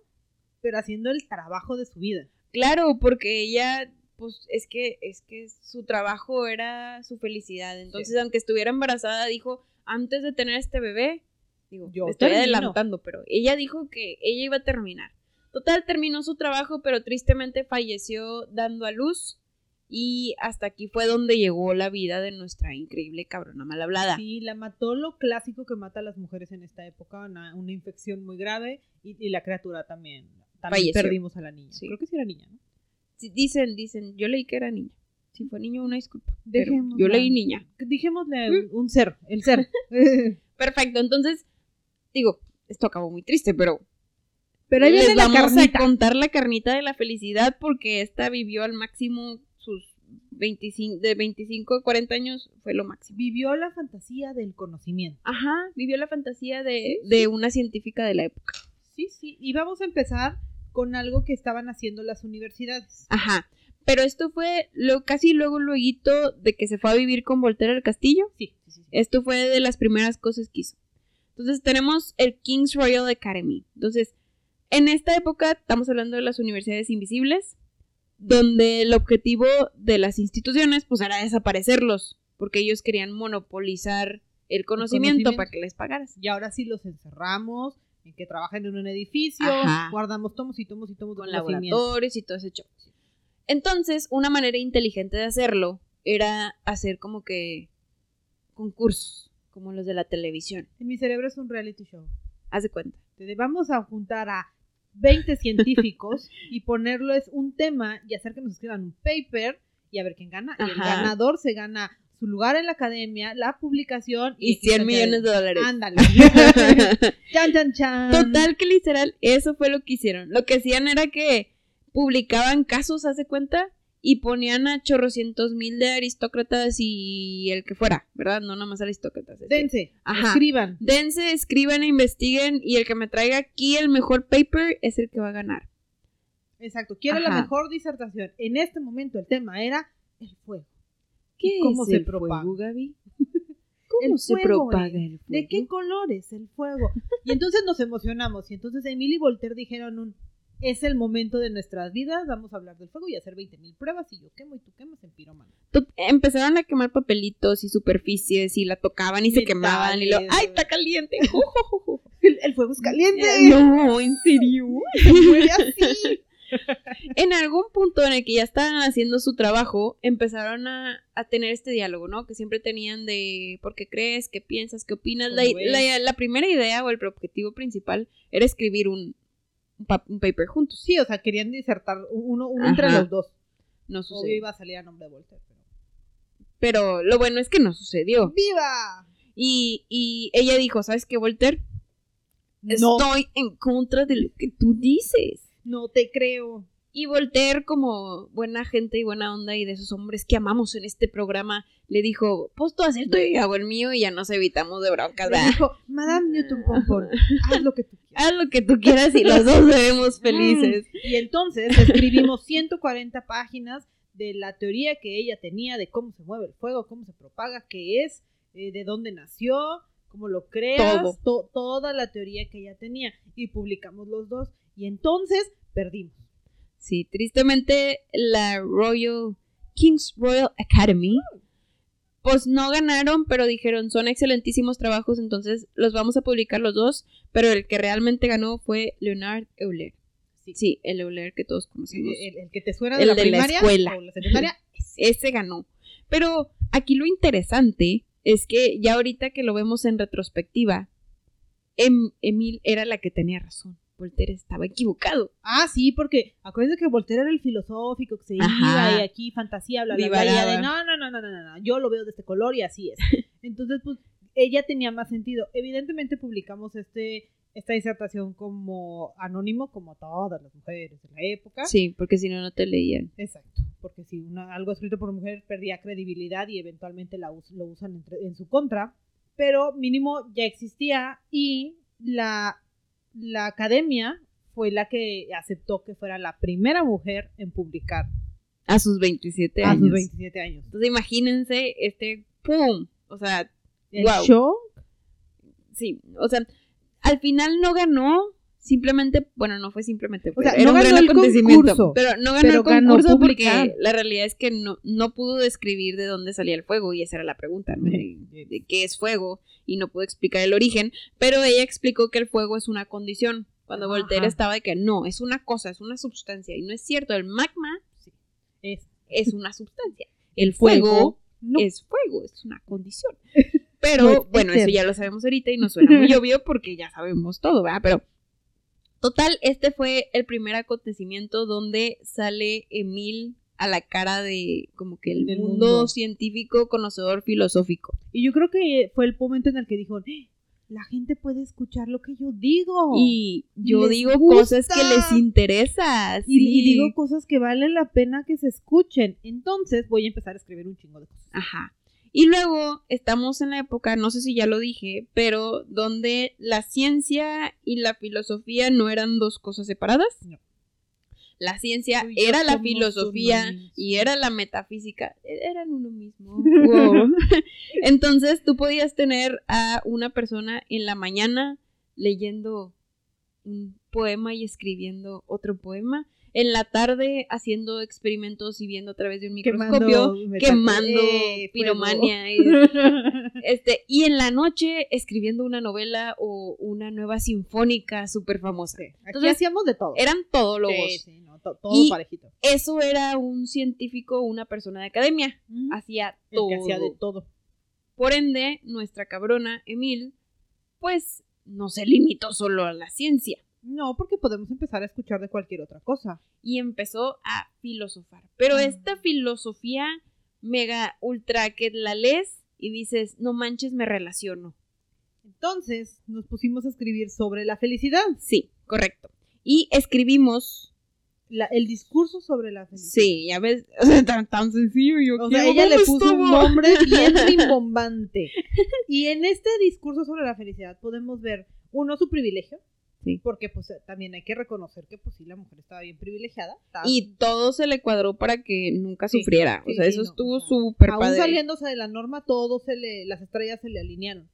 Speaker 2: pero haciendo el trabajo de su vida.
Speaker 1: Claro, porque ella, pues es que, es que su trabajo era su felicidad. Entonces, aunque estuviera embarazada, dijo, antes de tener este bebé, digo,
Speaker 2: Yo
Speaker 1: me estoy
Speaker 2: termino.
Speaker 1: adelantando, pero ella dijo que ella iba a terminar. Total, terminó su trabajo, pero tristemente falleció dando a luz. Y hasta aquí fue donde llegó la vida de nuestra increíble cabrona mal hablada.
Speaker 2: Sí, la mató lo clásico que mata a las mujeres en esta época, una, una infección muy grave, y, y la criatura también. También
Speaker 1: Falleció.
Speaker 2: perdimos a la niña.
Speaker 1: Sí.
Speaker 2: Creo que sí era niña, ¿no?
Speaker 1: Dicen, dicen, yo leí que era niña. Si fue niño, una disculpa.
Speaker 2: Dejémosla.
Speaker 1: yo leí niña.
Speaker 2: Dijémosle
Speaker 1: Mm.
Speaker 2: un ser, el ser. [laughs] [laughs]
Speaker 1: Perfecto, entonces, digo, esto acabó muy triste, pero
Speaker 2: Pero ahí
Speaker 1: les
Speaker 2: viene la
Speaker 1: vamos
Speaker 2: carnita.
Speaker 1: a contar la carnita de la felicidad porque esta vivió al máximo sus 25, de 25 a 40 años, fue lo máximo.
Speaker 2: Vivió la fantasía del conocimiento.
Speaker 1: Ajá, vivió la fantasía de,
Speaker 2: Sí,
Speaker 1: de una científica de la época.
Speaker 2: Sí, sí. Y vamos a empezar con algo que estaban haciendo las universidades.
Speaker 1: Ajá. Pero esto fue lo casi luego luego de que se fue a vivir con Voltaire al castillo.
Speaker 2: Sí, sí, sí.
Speaker 1: Esto fue de las primeras cosas que hizo. Entonces tenemos el King's Royal Academy. Entonces, en esta época estamos hablando de las universidades invisibles, donde el objetivo de las instituciones pues era desaparecerlos, porque ellos querían monopolizar el conocimiento,
Speaker 2: conocimiento.
Speaker 1: para que les pagaras.
Speaker 2: Y ahora sí los encerramos en que trabajan en un edificio,
Speaker 1: Ajá.
Speaker 2: guardamos tomos y tomos y tomos
Speaker 1: Con laboratorios y todo ese show. Entonces, una manera inteligente de hacerlo era hacer como que concursos, como los de la televisión.
Speaker 2: En mi cerebro es un reality show.
Speaker 1: Haz de cuenta.
Speaker 2: Te- Vamos a juntar a 20 científicos [laughs] y ponerles un tema y hacer que nos escriban un paper y a ver quién gana. Y el
Speaker 1: Ajá.
Speaker 2: ganador se gana su lugar en la academia, la publicación
Speaker 1: Y 100 millones de dólares.
Speaker 2: Ándale. [laughs] chan, chan, chan.
Speaker 1: Total que literal, eso fue lo que hicieron. Lo que hacían era que publicaban casos, haz de cuenta, y ponían a chorrocientos mil de aristócratas y el que fuera, ¿verdad? No nada más aristócratas.
Speaker 2: Dense,
Speaker 1: Ajá.
Speaker 2: escriban.
Speaker 1: Dense, escriban e investiguen y el que me traiga aquí el mejor paper es el que va a ganar.
Speaker 2: Exacto. Quiero la mejor disertación. En este momento el tema era el fuego.
Speaker 1: ¿Qué
Speaker 2: ¿Cómo
Speaker 1: es
Speaker 2: se
Speaker 1: el
Speaker 2: propaga?
Speaker 1: fuego, Gaby? [laughs] ¿Cómo
Speaker 2: El
Speaker 1: se
Speaker 2: fuego,
Speaker 1: propaga
Speaker 2: eh.
Speaker 1: el fuego?
Speaker 2: ¿De qué color es el fuego? Y entonces nos emocionamos. Y entonces Emily y Voltaire dijeron un, es el momento de nuestras vidas, vamos a hablar del fuego y hacer 20.000 pruebas. Y yo quemo y tú quemas en piromano.
Speaker 1: Empezaron a quemar papelitos y superficies y la tocaban y se quemaban y lo, ¡ay, está caliente! [laughs] [laughs]
Speaker 2: El, el fuego es caliente.
Speaker 1: No, ¿en serio?
Speaker 2: Se mueve así.
Speaker 1: En algún punto en el que ya estaban haciendo su trabajo, empezaron a, a tener este diálogo, ¿no? Que siempre tenían de por qué crees, qué piensas, qué opinas. La, la- la primera idea o el objetivo principal era escribir un, un, pa- un paper juntos.
Speaker 2: Sí, o sea, querían disertar uno, uno entre los dos.
Speaker 1: No
Speaker 2: Obvio
Speaker 1: sucedió.
Speaker 2: iba a salir a nombre de Voltaire. Pero...
Speaker 1: Pero lo bueno es que no sucedió.
Speaker 2: ¡Viva!
Speaker 1: Y, y ella dijo, ¿sabes qué, Voltaire?
Speaker 2: No,
Speaker 1: Estoy en contra de lo que tú dices.
Speaker 2: No te creo.
Speaker 1: Y Voltaire, como buena gente y buena onda y de esos hombres que amamos en este programa, le dijo, pues tú haz el tuyo y hago el mío y ya nos evitamos de broncas.
Speaker 2: Le dijo, Madame Newton Pompon, [laughs] haz lo que tú quieras.
Speaker 1: Haz lo que tú quieras y los dos seremos felices.
Speaker 2: Y entonces escribimos 140 páginas de la teoría que ella tenía de cómo se mueve el fuego, cómo se propaga, qué es, eh, de dónde nació, cómo lo creas, to- toda la teoría que ella tenía. Y publicamos los dos. Y entonces perdimos.
Speaker 1: Sí, tristemente la Royal King's Royal Academy pues no ganaron, pero dijeron son excelentísimos trabajos, entonces los vamos a publicar los dos, pero el que realmente ganó fue Leonard Euler.
Speaker 2: Sí.
Speaker 1: Sí, el Euler que todos conocemos.
Speaker 2: El, el que te suena
Speaker 1: El
Speaker 2: de la
Speaker 1: de la
Speaker 2: primaria
Speaker 1: escuela.
Speaker 2: o la secundaria. [laughs]
Speaker 1: Ese ganó. Pero aquí lo interesante es que ya ahorita que lo vemos en retrospectiva, Em- Emil era la que tenía razón. Voltaire estaba equivocado.
Speaker 2: Ah, sí, porque acuérdense que Voltaire era el filosófico que se iba y aquí fantasía, bla, bla, bla, ella de no, no, no, no, no, no, no, yo lo veo de este color y así es. [laughs] Entonces, pues, ella tenía más sentido. Evidentemente publicamos este, esta disertación como anónimo, como todas las mujeres de la época.
Speaker 1: Sí, porque si no, no te leían.
Speaker 2: Exacto, porque si una, algo escrito por mujeres perdía credibilidad y eventualmente la us- lo usan entre- en su contra, pero mínimo ya existía y la, la academia fue la que aceptó que fuera la primera mujer en publicar
Speaker 1: A sus 27
Speaker 2: a
Speaker 1: años.
Speaker 2: sus 27 años.
Speaker 1: Entonces imagínense este ¡pum! O sea,
Speaker 2: El
Speaker 1: Guau.
Speaker 2: show,
Speaker 1: sí, o sea, al final no ganó, simplemente, bueno, no fue simplemente,
Speaker 2: O sea,
Speaker 1: era
Speaker 2: no
Speaker 1: un gran
Speaker 2: ganó el
Speaker 1: acontecimiento,
Speaker 2: concurso,
Speaker 1: pero no ganó
Speaker 2: pero
Speaker 1: el concurso porque la realidad es que no, no pudo describir de dónde salía el fuego y esa era la pregunta, ¿no? De, de qué es fuego y no pudo explicar el origen, pero ella explicó que el fuego es una condición. Cuando. Voltaire estaba de que no, es una cosa, es una sustancia y no es cierto, el magma
Speaker 2: es
Speaker 1: es una sustancia. El fuego
Speaker 2: fuego, no.
Speaker 1: es fuego, es una condición. [laughs]
Speaker 2: No
Speaker 1: Pero
Speaker 2: es
Speaker 1: bueno, eso ya lo sabemos ahorita y nos suena muy [laughs] obvio porque ya sabemos todo, ¿verdad? Pero total, este fue el primer acontecimiento donde sale Emil a la cara de como que el
Speaker 2: Del
Speaker 1: mundo,
Speaker 2: mundo.
Speaker 1: científico, conocedor, filosófico.
Speaker 2: Y yo creo que fue el momento en el que dijo, "Eh, la gente puede escuchar lo que yo digo.
Speaker 1: Y yo digo
Speaker 2: gusta.
Speaker 1: cosas que les interesa.
Speaker 2: Y, y digo cosas que valen la pena que se escuchen. Entonces voy a empezar a escribir un chingo de cosas.
Speaker 1: Ajá. Y luego estamos en la época, no sé si ya lo dije, pero donde la ciencia y la filosofía no eran dos cosas separadas.
Speaker 2: No.
Speaker 1: La ciencia era la filosofía y era la metafísica. E- Eran uno mismo. [laughs] Wow. [laughs] Entonces tú podías tener a una persona en la mañana leyendo un poema y escribiendo otro poema. En la tarde haciendo experimentos y viendo a través de un microscopio
Speaker 2: Quemando,
Speaker 1: quemando
Speaker 2: eh,
Speaker 1: piromania [laughs] y, este y en la noche escribiendo una novela o una nueva sinfónica súper famosa.
Speaker 2: Sí,
Speaker 1: Entonces,
Speaker 2: hacíamos de todo.
Speaker 1: Eran todólogos.
Speaker 2: Sí, sí, no, to- todo
Speaker 1: Y-
Speaker 2: parejito.
Speaker 1: Eso era un científico, una persona de academia. Hacía
Speaker 2: El
Speaker 1: todo.
Speaker 2: que hacía de todo.
Speaker 1: Por ende, nuestra cabrona Emil, pues no se limitó solo a la ciencia
Speaker 2: No, porque podemos empezar a escuchar de cualquier otra cosa.
Speaker 1: y empezó a filosofar. Pero esta filosofía mega ultra que la lees y dices, no manches, me relaciono.
Speaker 2: Entonces nos pusimos a escribir sobre la felicidad,
Speaker 1: Sí, correcto. Y escribimos,
Speaker 2: la- el discurso sobre la felicidad.
Speaker 1: sí, ya ves, o sea, tan, tan sencillo. Yo
Speaker 2: O sea, ella le
Speaker 1: ¿dónde
Speaker 2: puso un nombre [laughs] bien rimbombante. Y en este discurso sobre la felicidad podemos ver, uno, su privilegio.
Speaker 1: Sí.
Speaker 2: Porque pues también hay que reconocer que pues sí, la mujer estaba bien privilegiada. Estaba-
Speaker 1: Y todo se le cuadró para que nunca
Speaker 2: Sí,
Speaker 1: sufriera. o sea, eso
Speaker 2: no,
Speaker 1: estuvo
Speaker 2: o sea,
Speaker 1: súper
Speaker 2: aún
Speaker 1: padre.
Speaker 2: saliéndose de la norma, todo se le, las estrellas se le alinearon.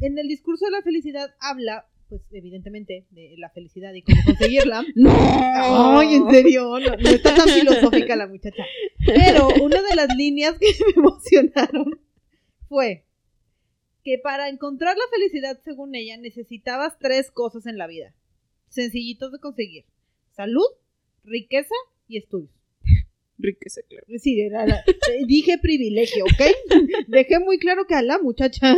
Speaker 2: En el discurso de la felicidad habla, pues evidentemente, de la felicidad y cómo [laughs] conseguirla.
Speaker 1: ¡No!
Speaker 2: Ay, en serio, no, no está tan filosófica la muchacha. Pero una de las líneas que [laughs] me emocionaron fue que para encontrar la felicidad, según ella, necesitabas tres cosas en la vida. Sencillitos de conseguir. Salud, riqueza y estudios.
Speaker 1: Riqueza, claro.
Speaker 2: Sí, era la- dije privilegio, ¿ok? Dejé muy claro que a la muchacha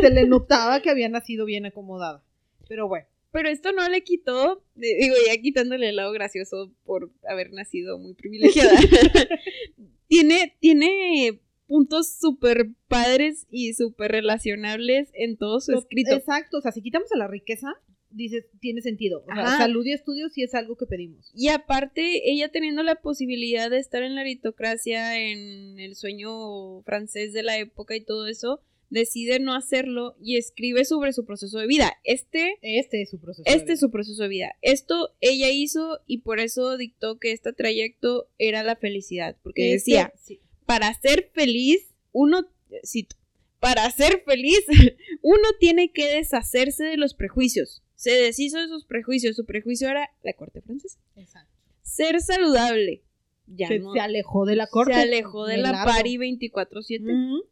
Speaker 2: se le notaba que había nacido bien acomodada. Pero bueno.
Speaker 1: Pero esto no le quitó, eh, digo, ya quitándole el lado gracioso por haber nacido muy privilegiada. [laughs] tiene, tiene puntos súper padres y súper relacionables en todo su escrito.
Speaker 2: Exacto, o sea, si quitamos a la riqueza, dices, tiene sentido. O sea, salud y estudios sí es algo que pedimos.
Speaker 1: Y aparte, ella teniendo la posibilidad de estar en la aritocracia, en el sueño francés de la época y todo eso, decide no hacerlo y escribe sobre su proceso de vida. Este,
Speaker 2: Este es su proceso. de
Speaker 1: este
Speaker 2: vida.
Speaker 1: es su proceso de vida. Esto ella hizo y por eso dictó que este trayecto era la felicidad. Porque
Speaker 2: Este-
Speaker 1: decía,
Speaker 2: sí.
Speaker 1: Para ser feliz, uno, cito, para ser feliz, [laughs] uno tiene que deshacerse de los prejuicios. Se deshizo de sus prejuicios. Su prejuicio era la corte francesa.
Speaker 2: Exacto.
Speaker 1: Ser saludable. Ya
Speaker 2: se,
Speaker 1: no.
Speaker 2: se alejó de la corte.
Speaker 1: se alejó de la pari 24-7.
Speaker 2: Ujú.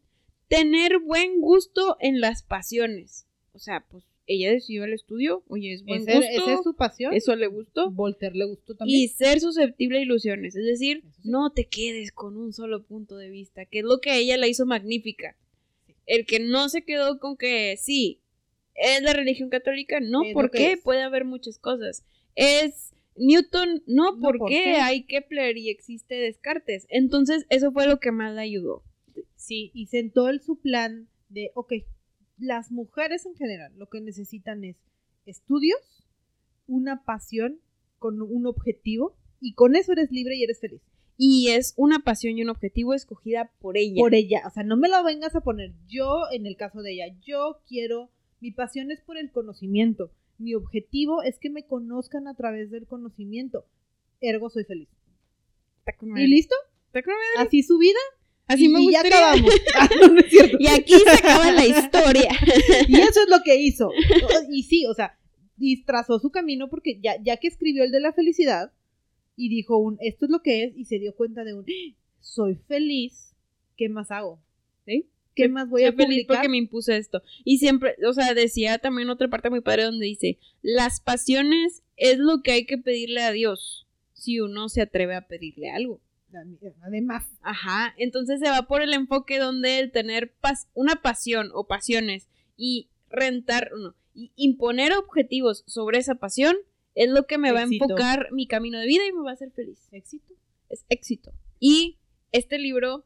Speaker 1: Tener buen gusto en las pasiones. O sea, pues ella decidió el estudio. Oye, es buen
Speaker 2: Ese-
Speaker 1: gusto.
Speaker 2: esa es su pasión.
Speaker 1: Eso le gustó.
Speaker 2: Voltaire le gustó también.
Speaker 1: Y ser susceptible a ilusiones. Es decir,
Speaker 2: sí.
Speaker 1: no te quedes con un solo punto de vista. Que es lo que a ella la hizo magnífica.
Speaker 2: Sí.
Speaker 1: El que no se quedó con que sí, es la religión católica. No,
Speaker 2: Es lo
Speaker 1: ¿por
Speaker 2: que
Speaker 1: qué?
Speaker 2: es.
Speaker 1: Puede haber muchas cosas. Es Newton, no,
Speaker 2: No,
Speaker 1: ¿por,
Speaker 2: ¿por
Speaker 1: qué?
Speaker 2: qué?
Speaker 1: Hay Kepler y existe Descartes. Entonces, eso fue lo que más la ayudó.
Speaker 2: Sí, y sentó el su plan de, ok, las mujeres en general lo que necesitan es estudios, una pasión con un objetivo, y con eso eres libre y eres feliz.
Speaker 1: Y es una pasión y un objetivo escogida por ella.
Speaker 2: Por ella, o sea, no me lo vengas a poner yo en el caso de ella, yo quiero, mi pasión es por el conocimiento, mi objetivo es que me conozcan a través del conocimiento, ergo soy feliz. ¿Y listo? Así su vida,
Speaker 1: Así
Speaker 2: y,
Speaker 1: me
Speaker 2: y acabamos. [laughs] Ah, no, no es cierto.
Speaker 1: Y aquí se acaba la historia. [laughs]
Speaker 2: Y eso es lo que hizo. Y sí, o sea, y trazó su camino porque ya, ya que escribió el de la felicidad y dijo un esto es lo que es y se dio cuenta de un "Ah, soy feliz, ¿qué más hago?
Speaker 1: ¿Sí?
Speaker 2: ¿Qué más voy
Speaker 1: Soy
Speaker 2: a
Speaker 1: feliz
Speaker 2: publicar?
Speaker 1: porque me impuse esto. Y siempre, o sea, decía también otra parte muy padre donde dice, las pasiones es lo que hay que pedirle a Dios si uno se atreve a pedirle algo.
Speaker 2: Además,
Speaker 1: Ajá, entonces se va por el enfoque donde el tener pas- una pasión o pasiones y rentar, no, y imponer objetivos sobre esa pasión es lo que me va a enfocar mi camino de vida y me va a hacer feliz.
Speaker 2: éxito.
Speaker 1: es éxito. Y este libro,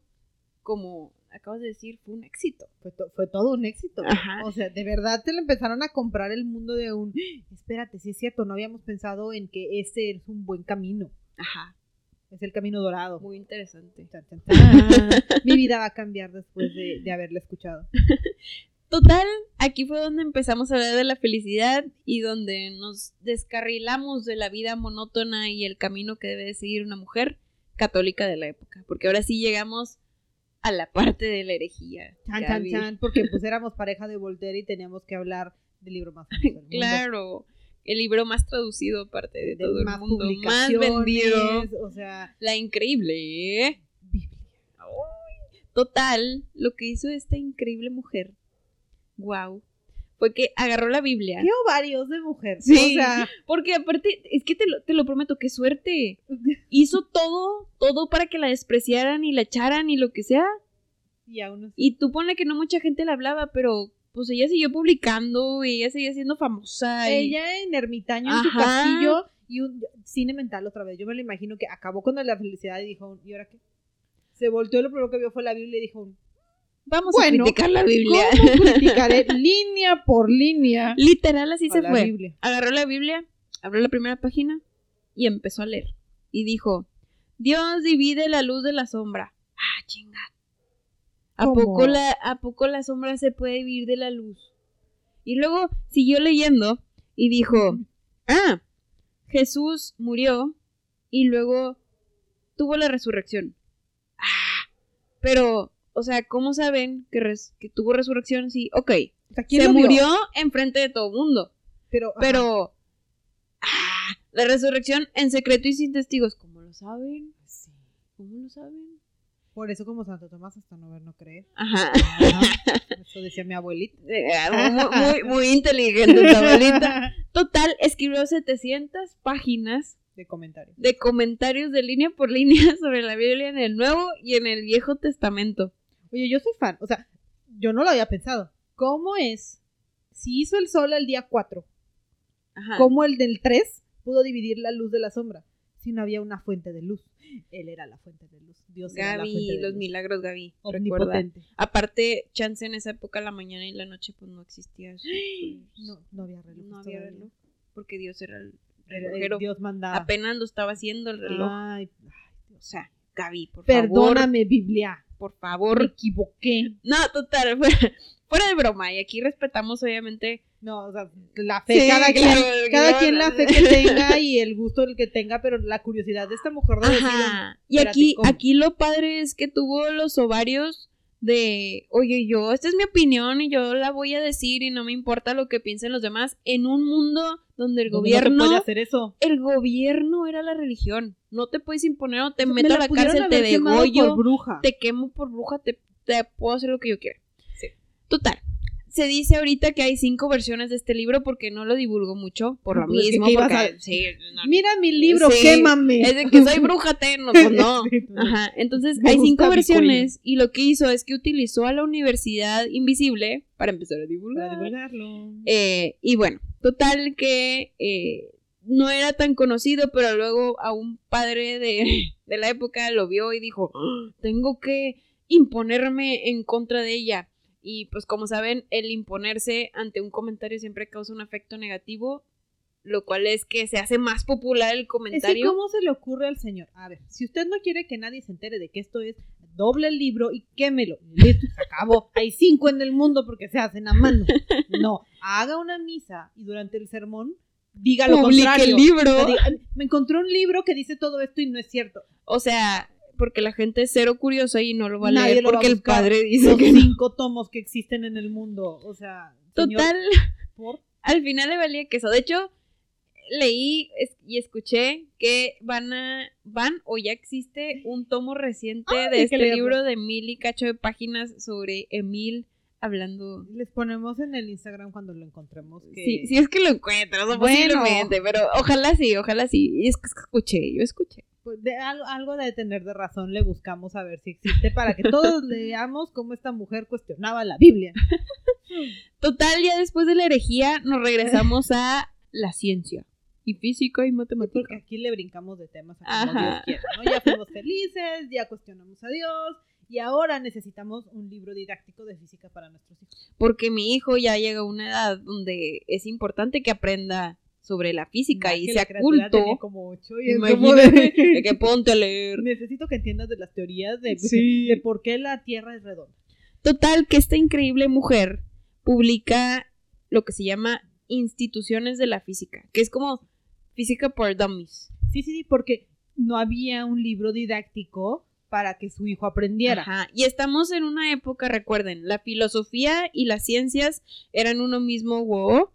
Speaker 1: como acabas de decir, fue un éxito.
Speaker 2: Fue, to- fue todo un éxito.
Speaker 1: Ajá.
Speaker 2: O sea, de verdad te lo empezaron a comprar el mundo de un. Espérate, sí es cierto, no habíamos pensado en que ese es un buen camino.
Speaker 1: Ajá.
Speaker 2: Es el camino dorado.
Speaker 1: Muy interesante.
Speaker 2: Mi vida va a cambiar después de, de haberla escuchado. [laughs]
Speaker 1: Total, aquí fue donde empezamos a hablar de la felicidad y donde nos descarrilamos de la vida monótona y el camino que debe de seguir una mujer católica de la época. Porque ahora sí llegamos a la parte de la herejía.
Speaker 2: Chan, chan, chan, porque pues [laughs] éramos pareja de Voltaire y teníamos que hablar del libro más famoso del mundo.
Speaker 1: Claro, el libro más traducido aparte de,
Speaker 2: De
Speaker 1: todo el mundo, más vendido.
Speaker 2: o sea,
Speaker 1: La increíble, ¿eh?
Speaker 2: Biblia.
Speaker 1: Total, lo que hizo esta increíble mujer, wow, fue que agarró la Biblia.
Speaker 2: ¿Qué ovarios de mujer?
Speaker 1: Sí.
Speaker 2: O sea,
Speaker 1: Porque aparte, es que te lo, te lo prometo, qué suerte. [laughs] Hizo todo, todo para que la despreciaran y la echaran y lo que sea.
Speaker 2: y aún así.
Speaker 1: Y tú ponle que no mucha gente la hablaba, pero pues ella siguió publicando y ella seguía siendo famosa. y-
Speaker 2: Ella en ermitaño en su castillo y un cine mental otra vez. Yo me lo imagino que acabó con la felicidad y dijo, ¿y ahora qué? Se volteó y lo primero que vio fue la Biblia y dijo,
Speaker 1: Vamos
Speaker 2: Bueno,
Speaker 1: a criticar la Biblia.
Speaker 2: ¿cómo criticaré [laughs] línea por línea
Speaker 1: Literal, así se fue.
Speaker 2: Biblia?
Speaker 1: agarró la Biblia, abrió la primera página y empezó a leer. Y dijo, Dios divide la luz de la sombra. Ah, chinga. ¿A
Speaker 2: ¿Cómo?
Speaker 1: poco, la, ¿A poco la sombra se puede dividir de la luz? Y luego siguió leyendo y dijo, ah, Jesús murió y luego tuvo la resurrección. Ah, pero, o sea, ¿cómo saben que, res- que tuvo resurrección? Sí, ok.
Speaker 2: O sea, ¿quién
Speaker 1: Se murió enfrente de todo el mundo.
Speaker 2: Pero.
Speaker 1: Pero. Ah, la resurrección en secreto y sin testigos. ¿Cómo lo saben?
Speaker 2: Sí.
Speaker 1: ¿Cómo lo saben?
Speaker 2: Por eso como Santo Tomás hasta no ver, no creer.
Speaker 1: Ajá.
Speaker 2: Eso decía mi abuelita.
Speaker 1: Eh, Muy, muy, muy inteligente tu abuelita. [laughs] Total, escribió 700 páginas
Speaker 2: De comentarios.
Speaker 1: de comentarios de línea por línea [laughs] sobre la Biblia en el Nuevo y en el Viejo Testamento.
Speaker 2: Oye, yo soy fan. O sea, yo no lo había pensado. ¿Cómo es? Si hizo el sol el día 4,
Speaker 1: Ajá.
Speaker 2: ¿cómo el del 3 pudo dividir la luz de la sombra? Si no había una fuente de luz. Él era la fuente de luz. Dios era la fuente
Speaker 1: Gaby,
Speaker 2: de
Speaker 1: los
Speaker 2: luz.
Speaker 1: milagros, Gaby. Recuerda.
Speaker 2: Omnipotente.
Speaker 1: Aparte, chance en esa época, la mañana y la noche, pues no existía. [gasps]
Speaker 2: No, no había reloj.
Speaker 1: No había reloj. Porque Dios era el relojero.
Speaker 2: Dios mandaba.
Speaker 1: Apenas lo estaba haciendo el reloj.
Speaker 2: Ay,
Speaker 1: O sea, Gaby, por favor.
Speaker 2: perdóname, Biblia.
Speaker 1: Por
Speaker 2: Me
Speaker 1: favor.
Speaker 2: equivoqué.
Speaker 1: No, total, fuera, [laughs] fuera de broma. Y aquí respetamos, obviamente.
Speaker 2: No, o sea, la fe,
Speaker 1: Sí,
Speaker 2: cada,
Speaker 1: claro,
Speaker 2: quien, cada
Speaker 1: claro.
Speaker 2: quien la fe que [laughs] tenga y el gusto del que tenga, pero la curiosidad de esta mujer de decir.
Speaker 1: Y aquí,
Speaker 2: ¿cómo?
Speaker 1: aquí lo padre es que tuvo los ovarios de, oye, yo, esta es mi opinión y yo la voy a decir y no me importa lo que piensen los demás en un mundo donde el
Speaker 2: ¿Cómo no
Speaker 1: gobierno,
Speaker 2: puede hacer eso?
Speaker 1: el gobierno era la religión. No te puedes imponer o te
Speaker 2: Me
Speaker 1: meto a la cárcel, te degollo.
Speaker 2: por bruja.
Speaker 1: te quemo por bruja, te, te puedo hacer lo que yo quiera. Total. Se dice ahorita que hay cinco versiones de este libro porque no lo divulgo mucho por lo
Speaker 2: Pues que
Speaker 1: mismo.
Speaker 2: ¿qué ibas
Speaker 1: porque-
Speaker 2: a-
Speaker 1: sí, no,
Speaker 2: Mira mi libro,
Speaker 1: Sí,
Speaker 2: quémame.
Speaker 1: es de que soy bruja, te, no, pues no. [laughs]
Speaker 2: Sí.
Speaker 1: Ajá, entonces
Speaker 2: Me
Speaker 1: hay cinco versiones y lo que hizo es que utilizó a la Universidad Invisible para empezar a divulgar.
Speaker 2: Para divulgarlo.
Speaker 1: Eh, y bueno, total que eh, no era tan conocido, pero luego a un padre de, de la época lo vio y dijo, "Ah, tengo que imponerme en contra de ella. Y pues como saben, el imponerse ante un comentario siempre causa un efecto negativo, lo cual es que se hace más popular el
Speaker 2: Es que
Speaker 1: comentario.
Speaker 2: ¿cómo se le ocurre al señor? A ver, si usted no quiere que nadie se entere de que esto es, doble el libro y quémelo. Listo, se acabó. Hay cinco en el mundo porque se hacen a mano. No, haga una misa y durante el sermón diga lo
Speaker 1: Publique
Speaker 2: contrario.
Speaker 1: el libro.
Speaker 2: O sea, diga, me encontré un libro que dice todo esto y no es cierto.
Speaker 1: O sea, porque la gente es cero curiosa y no lo va a
Speaker 2: Nadie
Speaker 1: leer
Speaker 2: a
Speaker 1: porque el padre dice
Speaker 2: Los
Speaker 1: que no.
Speaker 2: cinco tomos que existen en el mundo. O sea, señor,
Speaker 1: Total,
Speaker 2: por-
Speaker 1: al final le valía queso. De hecho, leí y escuché que van a, van o ya existe un tomo reciente de este libro de mil y cacho de páginas sobre Emil hablando.
Speaker 2: les ponemos en el Instagram cuando lo encontremos. Que...
Speaker 1: Sí, sí es que lo encuentro, no
Speaker 2: Bueno.
Speaker 1: posiblemente, pero ojalá sí, ojalá sí. Y es que escuché, yo escuché.
Speaker 2: Pues de algo, algo de tener de razón le buscamos a ver si existe para que todos [laughs] leamos cómo esta mujer cuestionaba la Biblia. [laughs]
Speaker 1: Total, ya después de la herejía nos regresamos a la ciencia. y física y matemática.
Speaker 2: porque aquí le brincamos de temas a como
Speaker 1: Ajá.
Speaker 2: Dios quiera, ¿no? Ya fuimos felices, ya cuestionamos a Dios y ahora necesitamos un libro didáctico de física para nuestros hijos.
Speaker 1: Porque mi hijo ya llega a una edad donde es importante que aprenda sobre la física y sea culto.
Speaker 2: como ocho y es como
Speaker 1: Imagínate,
Speaker 2: de-
Speaker 1: de [laughs] que ponte a leer.
Speaker 2: Necesito que entiendas de las teorías de,
Speaker 1: Sí.
Speaker 2: de por qué la Tierra es redonda.
Speaker 1: Total, que esta increíble mujer publica lo que se llama instituciones de la física, que es como física por dummies.
Speaker 2: Sí, sí, sí, porque no había un libro didáctico para que su hijo aprendiera.
Speaker 1: Ajá. Y estamos en una época, recuerden, la filosofía y las ciencias eran uno mismo, wow.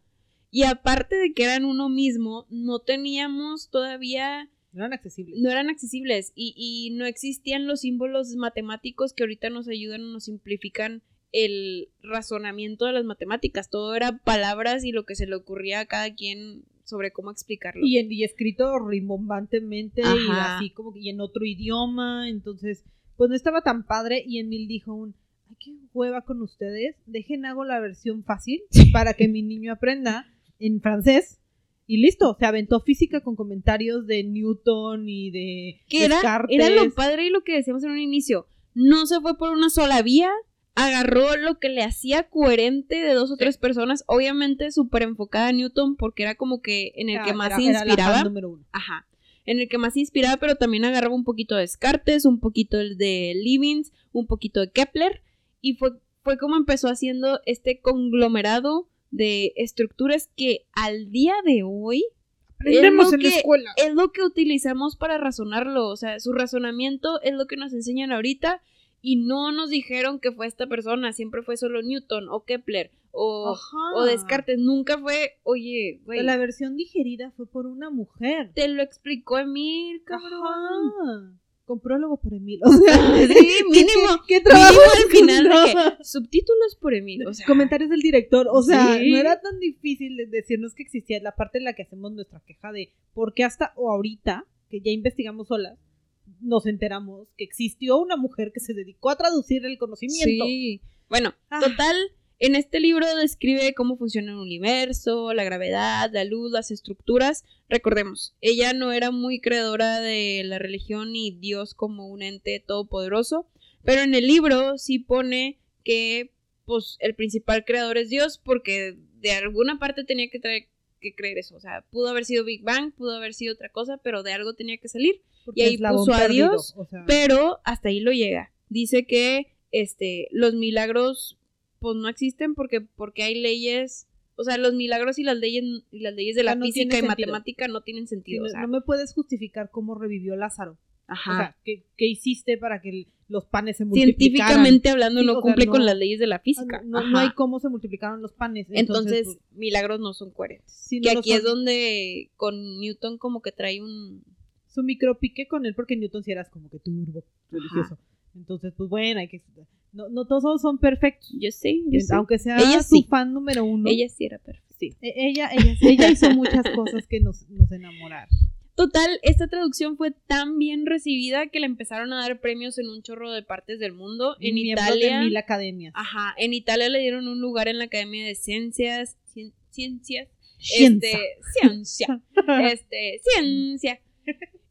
Speaker 1: Y aparte de que eran uno mismo, no teníamos todavía,
Speaker 2: No eran accesibles.
Speaker 1: no eran accesibles y, y no existían los símbolos matemáticos que ahorita nos ayudan o nos simplifican el razonamiento de las matemáticas. Todo era palabras y lo que se le ocurría a cada quien sobre cómo explicarlo.
Speaker 2: Y, en- y escrito rimbombantemente y así como que y en otro idioma. Entonces, pues no estaba tan padre. Y Emil dijo un, ay, qué hueva con ustedes. Dejen hago la versión fácil para que mi niño aprenda en francés. Y listo, se aventó física con comentarios de Newton y de
Speaker 1: que era,
Speaker 2: Descartes.
Speaker 1: era lo padre y lo que decíamos en un inicio. No se fue por una sola vía, agarró lo que le hacía coherente de dos o tres personas, obviamente súper enfocada a Newton porque era como que en el que más
Speaker 2: era-
Speaker 1: se
Speaker 2: era la fan
Speaker 1: inspiraba.
Speaker 2: uno.
Speaker 1: Ajá. En el que más se inspiraba, pero también agarraba un poquito de Descartes, un poquito el de Leibniz, un poquito de Kepler, y fue, fue como empezó haciendo este conglomerado de estructuras que al día de hoy
Speaker 2: Aprendemos en la
Speaker 1: que-
Speaker 2: escuela.
Speaker 1: es lo que utilizamos para razonarlo. O sea, su razonamiento es lo que nos enseñan ahorita y no nos dijeron que fue esta persona. Siempre fue solo Newton o Kepler o, Descartes. Nunca fue, oye, güey,
Speaker 2: La versión digerida fue por una mujer.
Speaker 1: te lo explicó Emil, cabrón.
Speaker 2: Ajá. Con prólogo por Emil. O [laughs] sea,
Speaker 1: Sí, mínimo.
Speaker 2: ¿Qué, qué trabajo
Speaker 1: al final de
Speaker 2: no.
Speaker 1: que subtítulos por Emil. O sea,
Speaker 2: comentarios del director. O sea,
Speaker 1: Sí.
Speaker 2: no era tan difícil de decirnos que existía la parte en la que hacemos nuestra queja de por qué hasta o ahorita, que ya investigamos solas, nos enteramos que existió una mujer que se dedicó a traducir el conocimiento.
Speaker 1: Sí. Bueno,
Speaker 2: Ah.
Speaker 1: total, en este libro describe cómo funciona el universo, la gravedad, la luz, las estructuras. Recordemos, ella no era muy creadora de la religión ni Dios como un ente todopoderoso, pero en el libro sí pone que pues el principal creador es Dios porque de alguna parte tenía que traer que creer eso, o sea, pudo haber sido Big Bang, pudo haber sido otra cosa, pero de algo tenía que salir.
Speaker 2: porque
Speaker 1: Y ahí puso a Dios,
Speaker 2: o sea,
Speaker 1: Pero hasta ahí lo llega. Dice que este los milagros pues no existen porque porque hay leyes, o sea, los milagros y las leyes y las leyes de la
Speaker 2: no
Speaker 1: física y
Speaker 2: sentido.
Speaker 1: matemática no tienen sentido,
Speaker 2: no,
Speaker 1: o sea,
Speaker 2: no me puedes justificar cómo revivió Lázaro.
Speaker 1: ajá.
Speaker 2: O sea, ¿qué, qué hiciste para que el- los panes se multiplicaran?
Speaker 1: Científicamente hablando
Speaker 2: Sí,
Speaker 1: no
Speaker 2: sea,
Speaker 1: cumple con las leyes de la física.
Speaker 2: No, hay cómo se multiplicaron los panes.
Speaker 1: Entonces,
Speaker 2: Entonces, pues,
Speaker 1: milagros no son coherentes.
Speaker 2: sí,
Speaker 1: que aquí es donde con Newton como que trae un
Speaker 2: su micropique con él porque Newton sí eras como que turbo religioso. Entonces, pues bueno, hay que no, no todos son perfectos.
Speaker 1: yo sé, yo sé.
Speaker 2: Aunque sea
Speaker 1: Ella
Speaker 2: su
Speaker 1: sí.
Speaker 2: fan número uno.
Speaker 1: Ella sí era perfecta.
Speaker 2: sí. E- Ella, ella, ella hizo muchas cosas que nos, nos enamoraron.
Speaker 1: Total, esta traducción fue tan bien recibida que le empezaron a dar premios en un chorro de partes del mundo. En Italia.
Speaker 2: de mil academias.
Speaker 1: Ajá, en Italia le dieron un lugar en la Academia de Ciencias. cien- ciencias.
Speaker 2: Ciencia.
Speaker 1: Este, ciencia. [laughs] este, ciencia.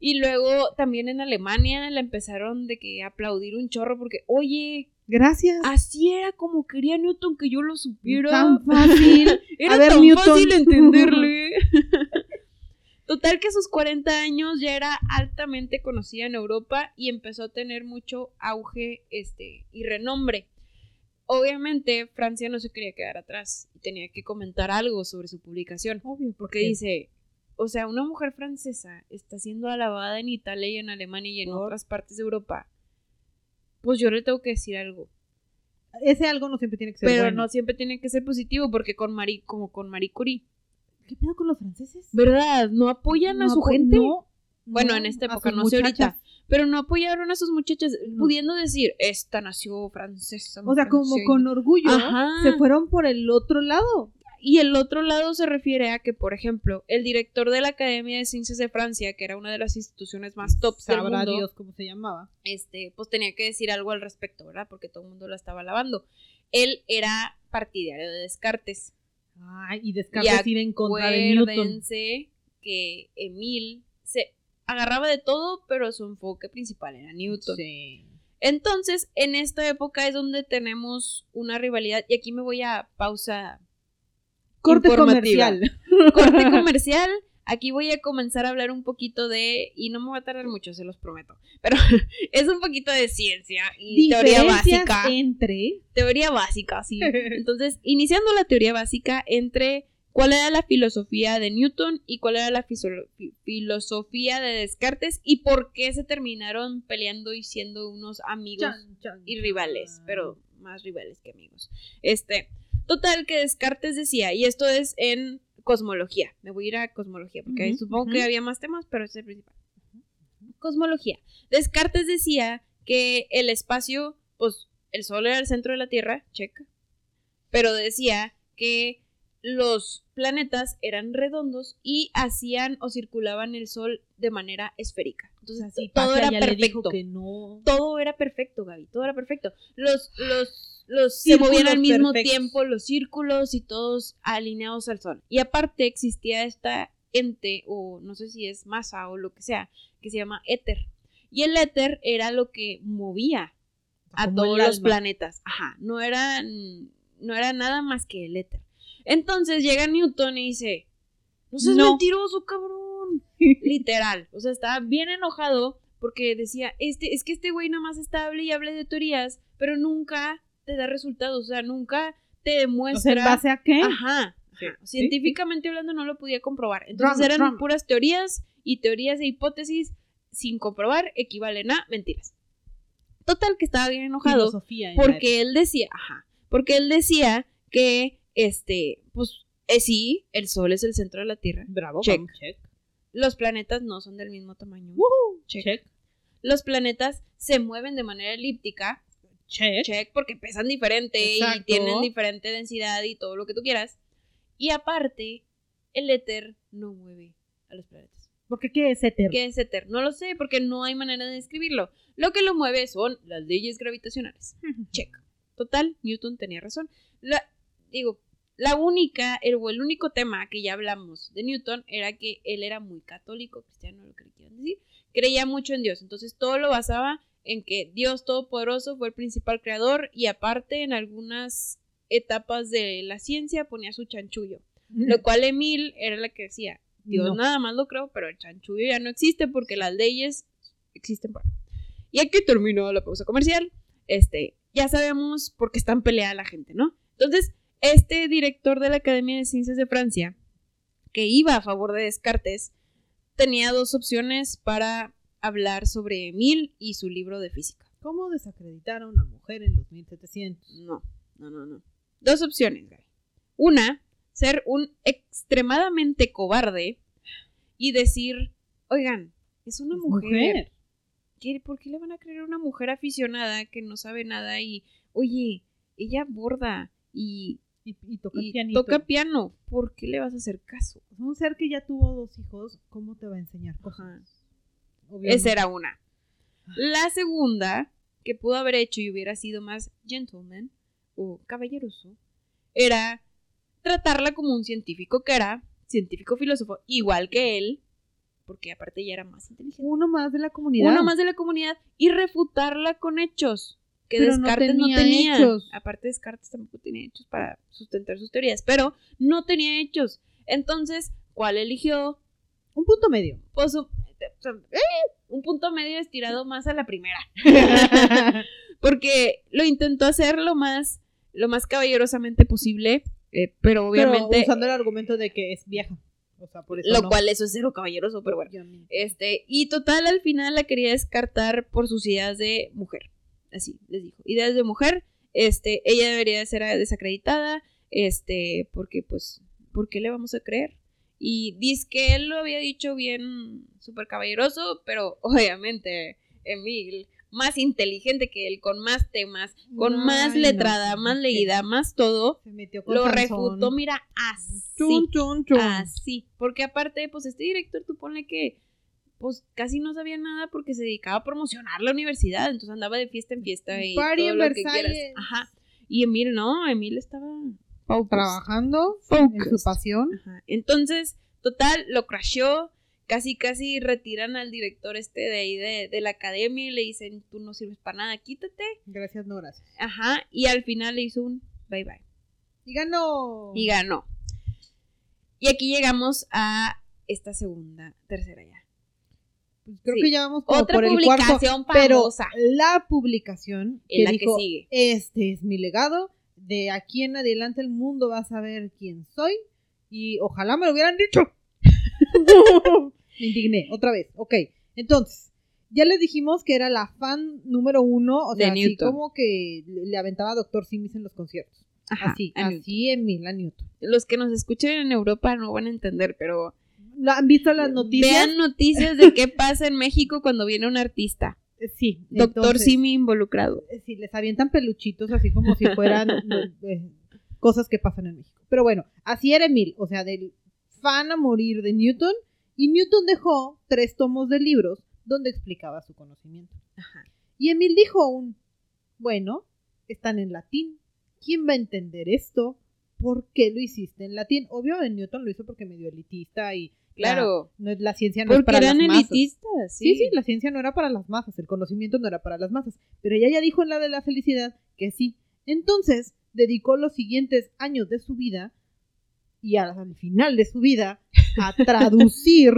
Speaker 1: Y luego también en Alemania le empezaron de que aplaudir un chorro porque, oye,
Speaker 2: Gracias.
Speaker 1: así era como quería Newton que yo lo supiera.
Speaker 2: Tan fácil. [laughs]
Speaker 1: Era
Speaker 2: A ver,
Speaker 1: tan
Speaker 2: Newton.
Speaker 1: fácil entenderle. [laughs] Total que a sus 40 años ya era altamente conocida en Europa y empezó a tener mucho auge este, y renombre. Obviamente Francia no se quería quedar atrás y tenía que comentar algo sobre su publicación.
Speaker 2: Obvio,
Speaker 1: Porque dice, o sea, una mujer francesa está siendo alabada en Italia y en Alemania y en
Speaker 2: Por-
Speaker 1: otras partes de Europa. Pues yo le tengo que decir algo.
Speaker 2: ese algo no siempre tiene que ser
Speaker 1: Pero
Speaker 2: bueno.
Speaker 1: no siempre tiene que ser positivo porque con Marie, como con Marie Curie.
Speaker 2: ¿Qué pedo con los franceses?
Speaker 1: ¿Verdad? ¿No apoyan a su
Speaker 2: apo-
Speaker 1: gente?
Speaker 2: no,
Speaker 1: bueno,
Speaker 2: no,
Speaker 1: en esta época, no sé ahorita. Pero no apoyaron a sus muchachas,
Speaker 2: No.
Speaker 1: pudiendo decir, esta nació francesa.
Speaker 2: O sea, como
Speaker 1: francesa".
Speaker 2: con orgullo,
Speaker 1: Ajá.
Speaker 2: se fueron por el otro lado.
Speaker 1: Y el otro lado se refiere a que, por ejemplo, el director de la Academia de Ciencias de Francia, que era una de las instituciones más tops del
Speaker 2: Sabrá
Speaker 1: mundo,
Speaker 2: Dios cómo se llamaba.
Speaker 1: este, pues tenía que decir algo al respecto, ¿verdad? Porque todo el mundo la estaba alabando. Él era partidario de Descartes.
Speaker 2: Ay, y Descartes
Speaker 1: Y
Speaker 2: iba en contra de Newton.
Speaker 1: Que Emil se agarraba de todo, pero su enfoque principal era Newton.
Speaker 2: Sí.
Speaker 1: Entonces, en esta época es donde tenemos una rivalidad, y aquí me voy a pausa.
Speaker 2: Corte comercial.
Speaker 1: Corte [laughs] comercial. Aquí voy a comenzar a hablar un poquito de, y no me va a tardar mucho, se los prometo, pero [laughs] es un poquito de ciencia y teoría básica.
Speaker 2: entre
Speaker 1: Teoría básica, sí. [laughs] Entonces, iniciando la teoría básica entre cuál era la filosofía de Newton y cuál era la filosofía de Descartes y por qué se terminaron peleando y siendo unos amigos
Speaker 2: Chan, chan,
Speaker 1: y rivales, pero más rivales que amigos. Este, total que Descartes decía, y esto es en cosmología, me voy a ir a cosmología, porque
Speaker 2: Ujú,
Speaker 1: supongo que había más temas, pero ese es el principal. Cosmología. Descartes decía que el espacio, pues el Sol era el centro de la Tierra, check, pero decía que los planetas eran redondos y hacían o circulaban el Sol de manera esférica. Entonces,
Speaker 2: Así,
Speaker 1: todo era perfecto
Speaker 2: que no.
Speaker 1: todo era perfecto, Gaby, todo era perfecto. Los, los, los se movían al mismo
Speaker 2: perfectos.
Speaker 1: tiempo, los círculos y todos alineados al sol. Y aparte existía esta ente, o no sé si es masa o lo que sea, que se llama éter. Y el éter era lo que movía a
Speaker 2: Como
Speaker 1: todos los planetas. Ajá, no era, no era nada más que el éter. Entonces llega Newton y dice, no seas
Speaker 2: No.
Speaker 1: mentiroso, cabrón. [laughs] Literal. O sea, estaba bien enojado porque decía, este, es que este güey nada más está hable y hable de teorías, pero nunca te da resultados, o sea, nunca te demuestra.
Speaker 2: ¿en base a qué?
Speaker 1: Ajá.
Speaker 2: Sí,
Speaker 1: ajá.
Speaker 2: sí,
Speaker 1: Científicamente hablando no lo podía comprobar. Entonces
Speaker 2: Drama,
Speaker 1: eran
Speaker 2: drama.
Speaker 1: puras teorías y teorías e hipótesis sin comprobar equivalen a mentiras. Total que estaba bien enojado
Speaker 2: Filosofía
Speaker 1: porque él decía, ajá, porque él decía que este, pues eh, sí, el sol es el centro de la Tierra.
Speaker 2: Bravo,
Speaker 1: Check.
Speaker 2: vamos, check.
Speaker 1: Los planetas no son del mismo tamaño.
Speaker 2: Woohoo,
Speaker 1: Check.
Speaker 2: check.
Speaker 1: Los planetas se mueven de manera elíptica,
Speaker 2: Check.
Speaker 1: check, porque pesan diferente y tienen diferente densidad y todo lo que tú quieras. Y aparte, el éter no mueve a los planetas.
Speaker 2: Porque qué es éter.
Speaker 1: ¿Qué es éter? No lo sé, porque no hay manera de describirlo. Lo que lo mueve son las leyes gravitacionales. Check. Total, Newton tenía razón. La, digo, la única, el, o el único tema que ya hablamos de Newton era que él era muy católico, cristiano, lo que le quieran decir. Creía mucho en Dios. Entonces todo lo basaba en que Dios Todopoderoso fue el principal creador y aparte en algunas etapas de la ciencia ponía su chanchullo. Lo cual Emil era la que decía, Dios
Speaker 2: No.
Speaker 1: nada más lo creo, pero el chanchullo ya no existe porque las leyes existen para. Y aquí terminó la pausa comercial. Este, ya sabemos por qué están peleada la gente, ¿no? Entonces, este director de la Academia de Ciencias de Francia, que iba a favor de Descartes, tenía dos opciones para hablar sobre Emil y su libro de física.
Speaker 2: ¿Cómo desacreditar a una mujer en los 1700?
Speaker 1: No, no, no, no. Dos opciones, Gary. Una, ser un extremadamente cobarde y decir, oigan, es una
Speaker 2: Es
Speaker 1: mujer. ¿Qué- ¿Por qué le van a creer a una mujer aficionada que no sabe nada y, oye, ella borda y,
Speaker 2: Y, y toca
Speaker 1: y toca piano? ¿Por qué le vas a hacer caso?
Speaker 2: Un ser que ya tuvo dos hijos, ¿cómo te va a enseñar cosas?
Speaker 1: Ajá.
Speaker 2: Obviamente.
Speaker 1: Esa era una. La segunda, que pudo haber hecho y hubiera sido más gentleman o caballeroso, era tratarla como un científico que era científico filósofo, igual que él, porque aparte ya era más inteligente.
Speaker 2: Uno más de la comunidad.
Speaker 1: Uno más de la comunidad y refutarla con hechos que
Speaker 2: Pero
Speaker 1: Descartes no
Speaker 2: tenía
Speaker 1: tenía.
Speaker 2: hechos.
Speaker 1: Aparte Descartes tampoco tenía hechos para sustentar sus teorías, pero no tenía hechos. Entonces, ¿cuál eligió?
Speaker 2: Un punto medio.
Speaker 1: Pues un, eh, un punto medio estirado más a la primera. [laughs] Porque lo intentó hacer lo más, lo más caballerosamente posible, eh, pero obviamente,
Speaker 2: Pero usando el argumento de que es vieja. O sea, por eso
Speaker 1: lo
Speaker 2: no.
Speaker 1: cual eso es cero caballeroso, pero bueno. Este, y total, al final la quería descartar por sus ideas de mujer. Así, les dijo. Ideas de mujer, este, ella debería de ser desacreditada, este, porque pues, ¿por qué le vamos a creer? Y dice que él lo había dicho bien súper caballeroso, pero [laughs] obviamente Emil, más inteligente que él, con más temas, con más
Speaker 2: no,
Speaker 1: letrada, más leída, más todo,
Speaker 2: Se metió con
Speaker 1: lo
Speaker 2: Sansón.
Speaker 1: refutó, mira, así. Así, porque aparte, pues este director, tú ponle que, pues casi no sabía nada porque se dedicaba a promocionar la universidad, entonces andaba de fiesta en fiesta y
Speaker 2: Party
Speaker 1: todo
Speaker 2: en
Speaker 1: lo que quieras. Ajá. Y Emil no, Emil estaba
Speaker 2: Trabajando
Speaker 1: Focus.
Speaker 2: en su pasión.
Speaker 1: Ajá. Entonces, Total, lo crashó, casi casi retiran al director este de ahí de, de la academia y le dicen, tú no sirves para nada, quítate.
Speaker 2: Gracias, no gracias.
Speaker 1: Ajá, y al final le hizo un bye bye.
Speaker 2: Y ganó.
Speaker 1: Y ganó. Y aquí llegamos a esta segunda, tercera ya.
Speaker 2: Pues creo
Speaker 1: Sí.
Speaker 2: que ya vamos como
Speaker 1: Otra
Speaker 2: por el cuarto,
Speaker 1: publicación
Speaker 2: pero la publicación
Speaker 1: En
Speaker 2: que
Speaker 1: la
Speaker 2: dijo,
Speaker 1: que sigue.
Speaker 2: este es mi legado, de aquí en adelante el mundo va a saber quién soy y ojalá me lo hubieran dicho. [laughs] me indigné, otra vez. Ok, entonces, ya les dijimos que era la fan número uno, o
Speaker 1: De
Speaker 2: sea, así
Speaker 1: Newton.
Speaker 2: como que le aventaba a Doctor Simis en los conciertos.
Speaker 1: Ajá,
Speaker 2: así,
Speaker 1: Newton.
Speaker 2: así Emil a Newton.
Speaker 1: Los que nos escuchen en Europa no van a entender, pero
Speaker 2: ¿Lo ¿Han visto las noticias?
Speaker 1: vean noticias de qué pasa en México cuando viene un artista.
Speaker 2: Eh, Sí.
Speaker 1: Doctor
Speaker 2: entonces,
Speaker 1: Simi involucrado.
Speaker 2: eh, Sí, les avientan peluchitos así como si fueran [laughs] eh, cosas que pasan en México. Pero bueno, así era Emil, o sea, del fan a morir de Newton. Y Newton dejó tres tomos de libros donde explicaba su conocimiento.
Speaker 1: Ajá.
Speaker 2: Y Emil dijo un, bueno, están en latín. ¿Quién va a entender esto? ¿Por qué lo hiciste en latín? Obvio, en Newton lo hizo porque medio elitista y
Speaker 1: Claro.
Speaker 2: la, no la ciencia no es
Speaker 1: Porque
Speaker 2: para
Speaker 1: eran
Speaker 2: las masas.
Speaker 1: elitistas,
Speaker 2: Sí,
Speaker 1: sí.
Speaker 2: sí, la ciencia no era para las masas, el conocimiento no era para las masas. Pero ella ya dijo en la de la felicidad que sí. Entonces, dedicó los siguientes años de su vida y al, al final de su vida a [laughs] traducir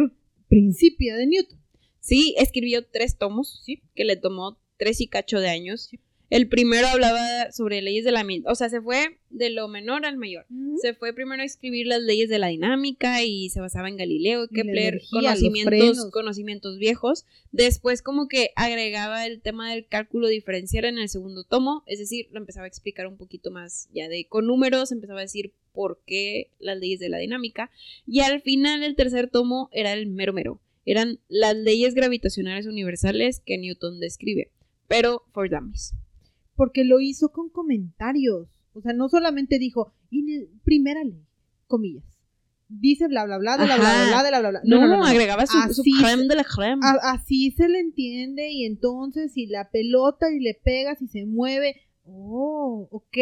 Speaker 2: Principia de Newton.
Speaker 1: Sí, escribió tres tomos,
Speaker 2: Sí.
Speaker 1: que le tomó tres y cacho de años.
Speaker 2: Sí.
Speaker 1: El primero hablaba sobre leyes de la... O sea, se fue de lo menor al mayor. Se fue primero a escribir las leyes de la dinámica y se basaba en Galileo, Kepler,
Speaker 2: energía,
Speaker 1: conocimientos, conocimientos viejos. Después como que agregaba el tema del cálculo diferencial en el segundo tomo, es decir, lo empezaba a explicar un poquito más ya de con números, empezaba a decir por qué las leyes de la dinámica. Y al final el tercer tomo era el mero mero. Eran las leyes gravitacionales universales que Newton describe, pero for dummies.
Speaker 2: Porque lo hizo con comentarios. O sea, no solamente dijo, y primera ley, comillas. Dice bla bla bla de la bla bla bla de la bla bla.
Speaker 1: No, agregaba su, su
Speaker 2: Así se-
Speaker 1: creme de la creme.
Speaker 2: A- así se le entiende y entonces si la pelota y le pegas y se mueve, oh, ok.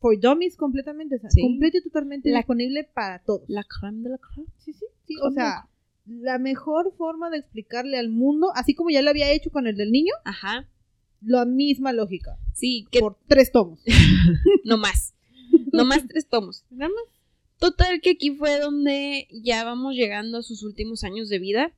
Speaker 2: For dummies completamente, o sea,
Speaker 1: Sí.
Speaker 2: completo y totalmente
Speaker 1: La-
Speaker 2: disponible para todos.
Speaker 1: La creme de la creme.
Speaker 2: Sí, sí, sí, o sea, la mejor forma de explicarle al mundo, así como ya lo había hecho con el del niño,
Speaker 1: Ajá.
Speaker 2: La misma lógica,
Speaker 1: Sí, que
Speaker 2: por tres tomos. [laughs]
Speaker 1: no más. No más tres tomos.
Speaker 2: Nada más.
Speaker 1: Total que aquí fue donde ya vamos llegando a sus últimos años de vida,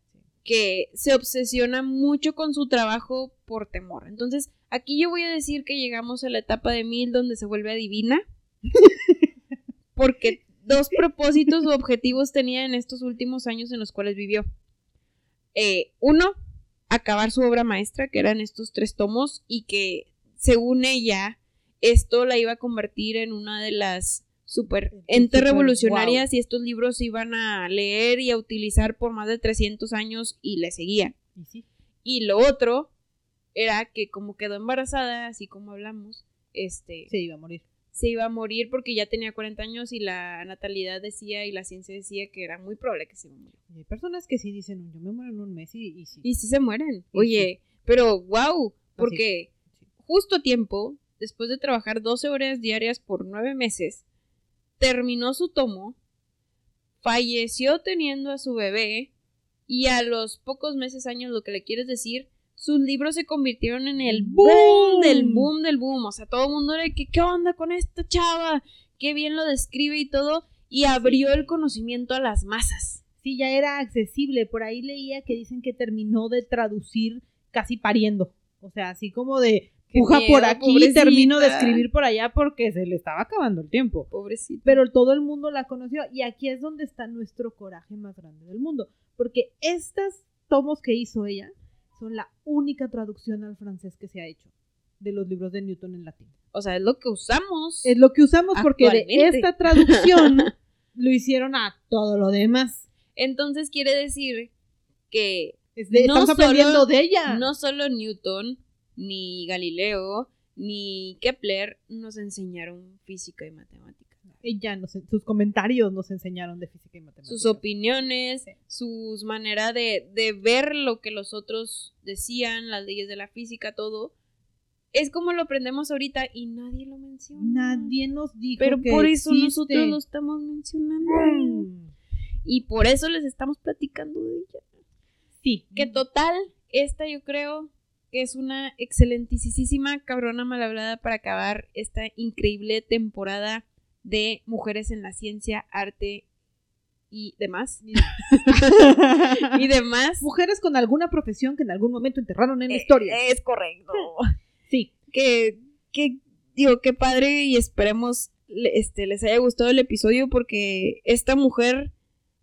Speaker 1: que se obsesiona mucho con su trabajo por temor. Entonces, aquí yo voy a decir que llegamos a la etapa de Mil donde se vuelve adivina, [laughs] porque dos propósitos o objetivos tenía en estos últimos años en los cuales vivió. Eh, uno, acabar su obra maestra, que eran estos tres tomos, y que según ella, esto la iba a convertir en una de las super entes revolucionarias y estos libros se iban a leer y a utilizar por más de 300 años y le seguían.
Speaker 2: Sí.
Speaker 1: Y lo otro era que como quedó embarazada, así como hablamos, este,
Speaker 2: Se iba a morir.
Speaker 1: Se iba a morir porque ya tenía 40 años y la natalidad decía y la ciencia decía que era muy probable que se iba a morir.
Speaker 2: Y hay personas que sí dicen, yo me muero en un mes y, y sí.
Speaker 1: Y sí se mueren. Oye, pero wow, porque
Speaker 2: Sí.
Speaker 1: justo a tiempo, después de trabajar 12 horas diarias por 9 meses, terminó su tomo, falleció teniendo a su bebé y a los pocos meses, años, lo que le quieres decir, sus libros se convirtieron en el boom,
Speaker 2: ¡Boom!
Speaker 1: del boom del boom. O sea, todo el mundo era que, ¿qué onda con esta chava? Qué bien lo describe y todo. Y abrió el conocimiento a las masas.
Speaker 2: Sí, ya era accesible. Por ahí leía que dicen que terminó de traducir casi pariendo. O sea, así como de puja
Speaker 1: miedo,
Speaker 2: por aquí y
Speaker 1: pobrecita.
Speaker 2: termino de escribir por allá porque se le estaba acabando el tiempo.
Speaker 1: Pobrecito.
Speaker 2: Pero todo el mundo la conoció y aquí es donde está nuestro coraje más grande del mundo. Porque estos tomos que hizo ella son la única traducción al francés que se ha hecho de los libros de Newton en latín.
Speaker 1: O sea, es lo que usamos.
Speaker 2: Es lo que usamos porque de esta traducción [laughs] lo hicieron a todo lo demás.
Speaker 1: Entonces quiere decir que
Speaker 2: Es de-
Speaker 1: No
Speaker 2: estamos aprendiendo
Speaker 1: solo-
Speaker 2: de ella.
Speaker 1: no solo Newton, ni Galileo, ni Kepler nos enseñaron física y matemática.
Speaker 2: Ella nos, sus comentarios nos enseñaron de física y matemáticas.
Speaker 1: Sus opiniones,
Speaker 2: Sí.
Speaker 1: sus maneras de, de ver lo que los otros decían, las leyes de la física, todo. Es como lo aprendemos ahorita y nadie lo menciona.
Speaker 2: Nadie nos dijo
Speaker 1: Pero
Speaker 2: que
Speaker 1: por eso
Speaker 2: existe.
Speaker 1: nosotros lo estamos mencionando.
Speaker 2: Mm.
Speaker 1: Y por eso les estamos platicando de ella.
Speaker 2: Sí.
Speaker 1: Que total, esta yo creo que es una excelentísima cabrona mal hablada para acabar esta increíble temporada de mujeres en la ciencia, arte y demás. [laughs] [laughs] y demás.
Speaker 2: Mujeres con alguna profesión que en algún momento enterraron en la
Speaker 1: Eh,
Speaker 2: historia.
Speaker 1: Es correcto. [laughs]
Speaker 2: Sí.
Speaker 1: que, que digo, qué padre y esperemos este, les haya gustado el episodio porque esta mujer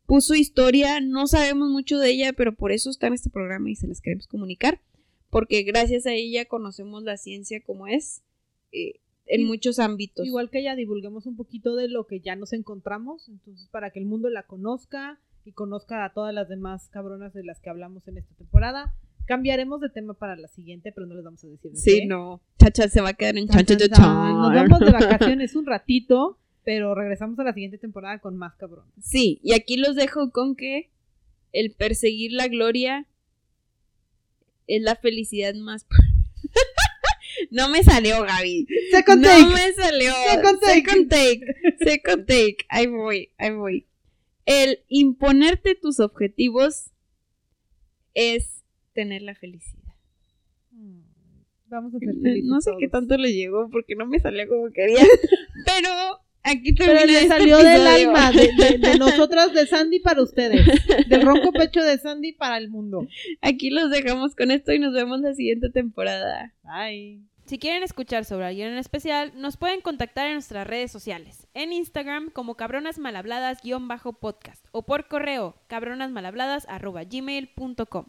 Speaker 1: puso historia, no sabemos mucho de ella, pero por eso está en este programa y se las queremos comunicar, porque gracias a ella conocemos la ciencia como es eh, en
Speaker 2: Y-
Speaker 1: muchos ámbitos.
Speaker 2: Igual que ella, divulguemos un poquito de lo que ya nos encontramos, entonces para que el mundo la conozca y conozca a todas las demás cabronas de las que hablamos en esta temporada. Cambiaremos de tema para la siguiente, pero no les vamos a decir. de
Speaker 1: Sí, no. Chacha se va a quedar en
Speaker 2: chan,
Speaker 1: chan,
Speaker 2: chan.
Speaker 1: chan.
Speaker 2: Nos vamos de vacaciones un ratito, pero regresamos a la siguiente temporada con más cabrones.
Speaker 1: Sí, y aquí los dejo con que el perseguir la gloria es la felicidad más. [laughs] no me salió, Gaby.
Speaker 2: Second
Speaker 1: no
Speaker 2: take.
Speaker 1: me salió.
Speaker 2: Second take.
Speaker 1: Second take. Second take. Ahí voy, ahí voy. El imponerte tus objetivos es tener la felicidad.
Speaker 2: Mm, Vamos a ser felices
Speaker 1: No sé qué tanto le llegó porque no me salió como quería. [laughs] Pero aquí
Speaker 2: Pero
Speaker 1: termina
Speaker 2: le
Speaker 1: este
Speaker 2: salió del alma, de, de- de [laughs] nosotras, de Sandy para ustedes. Del ronco pecho de Sandy para el mundo.
Speaker 1: Aquí los dejamos con esto y nos vemos la siguiente temporada.
Speaker 2: Bye.
Speaker 3: Si quieren escuchar sobre alguien en especial, nos pueden contactar en nuestras redes sociales. En Instagram como cabronasmalhabladas-podcast o por correo cabronasmalhabladas.gmail.com.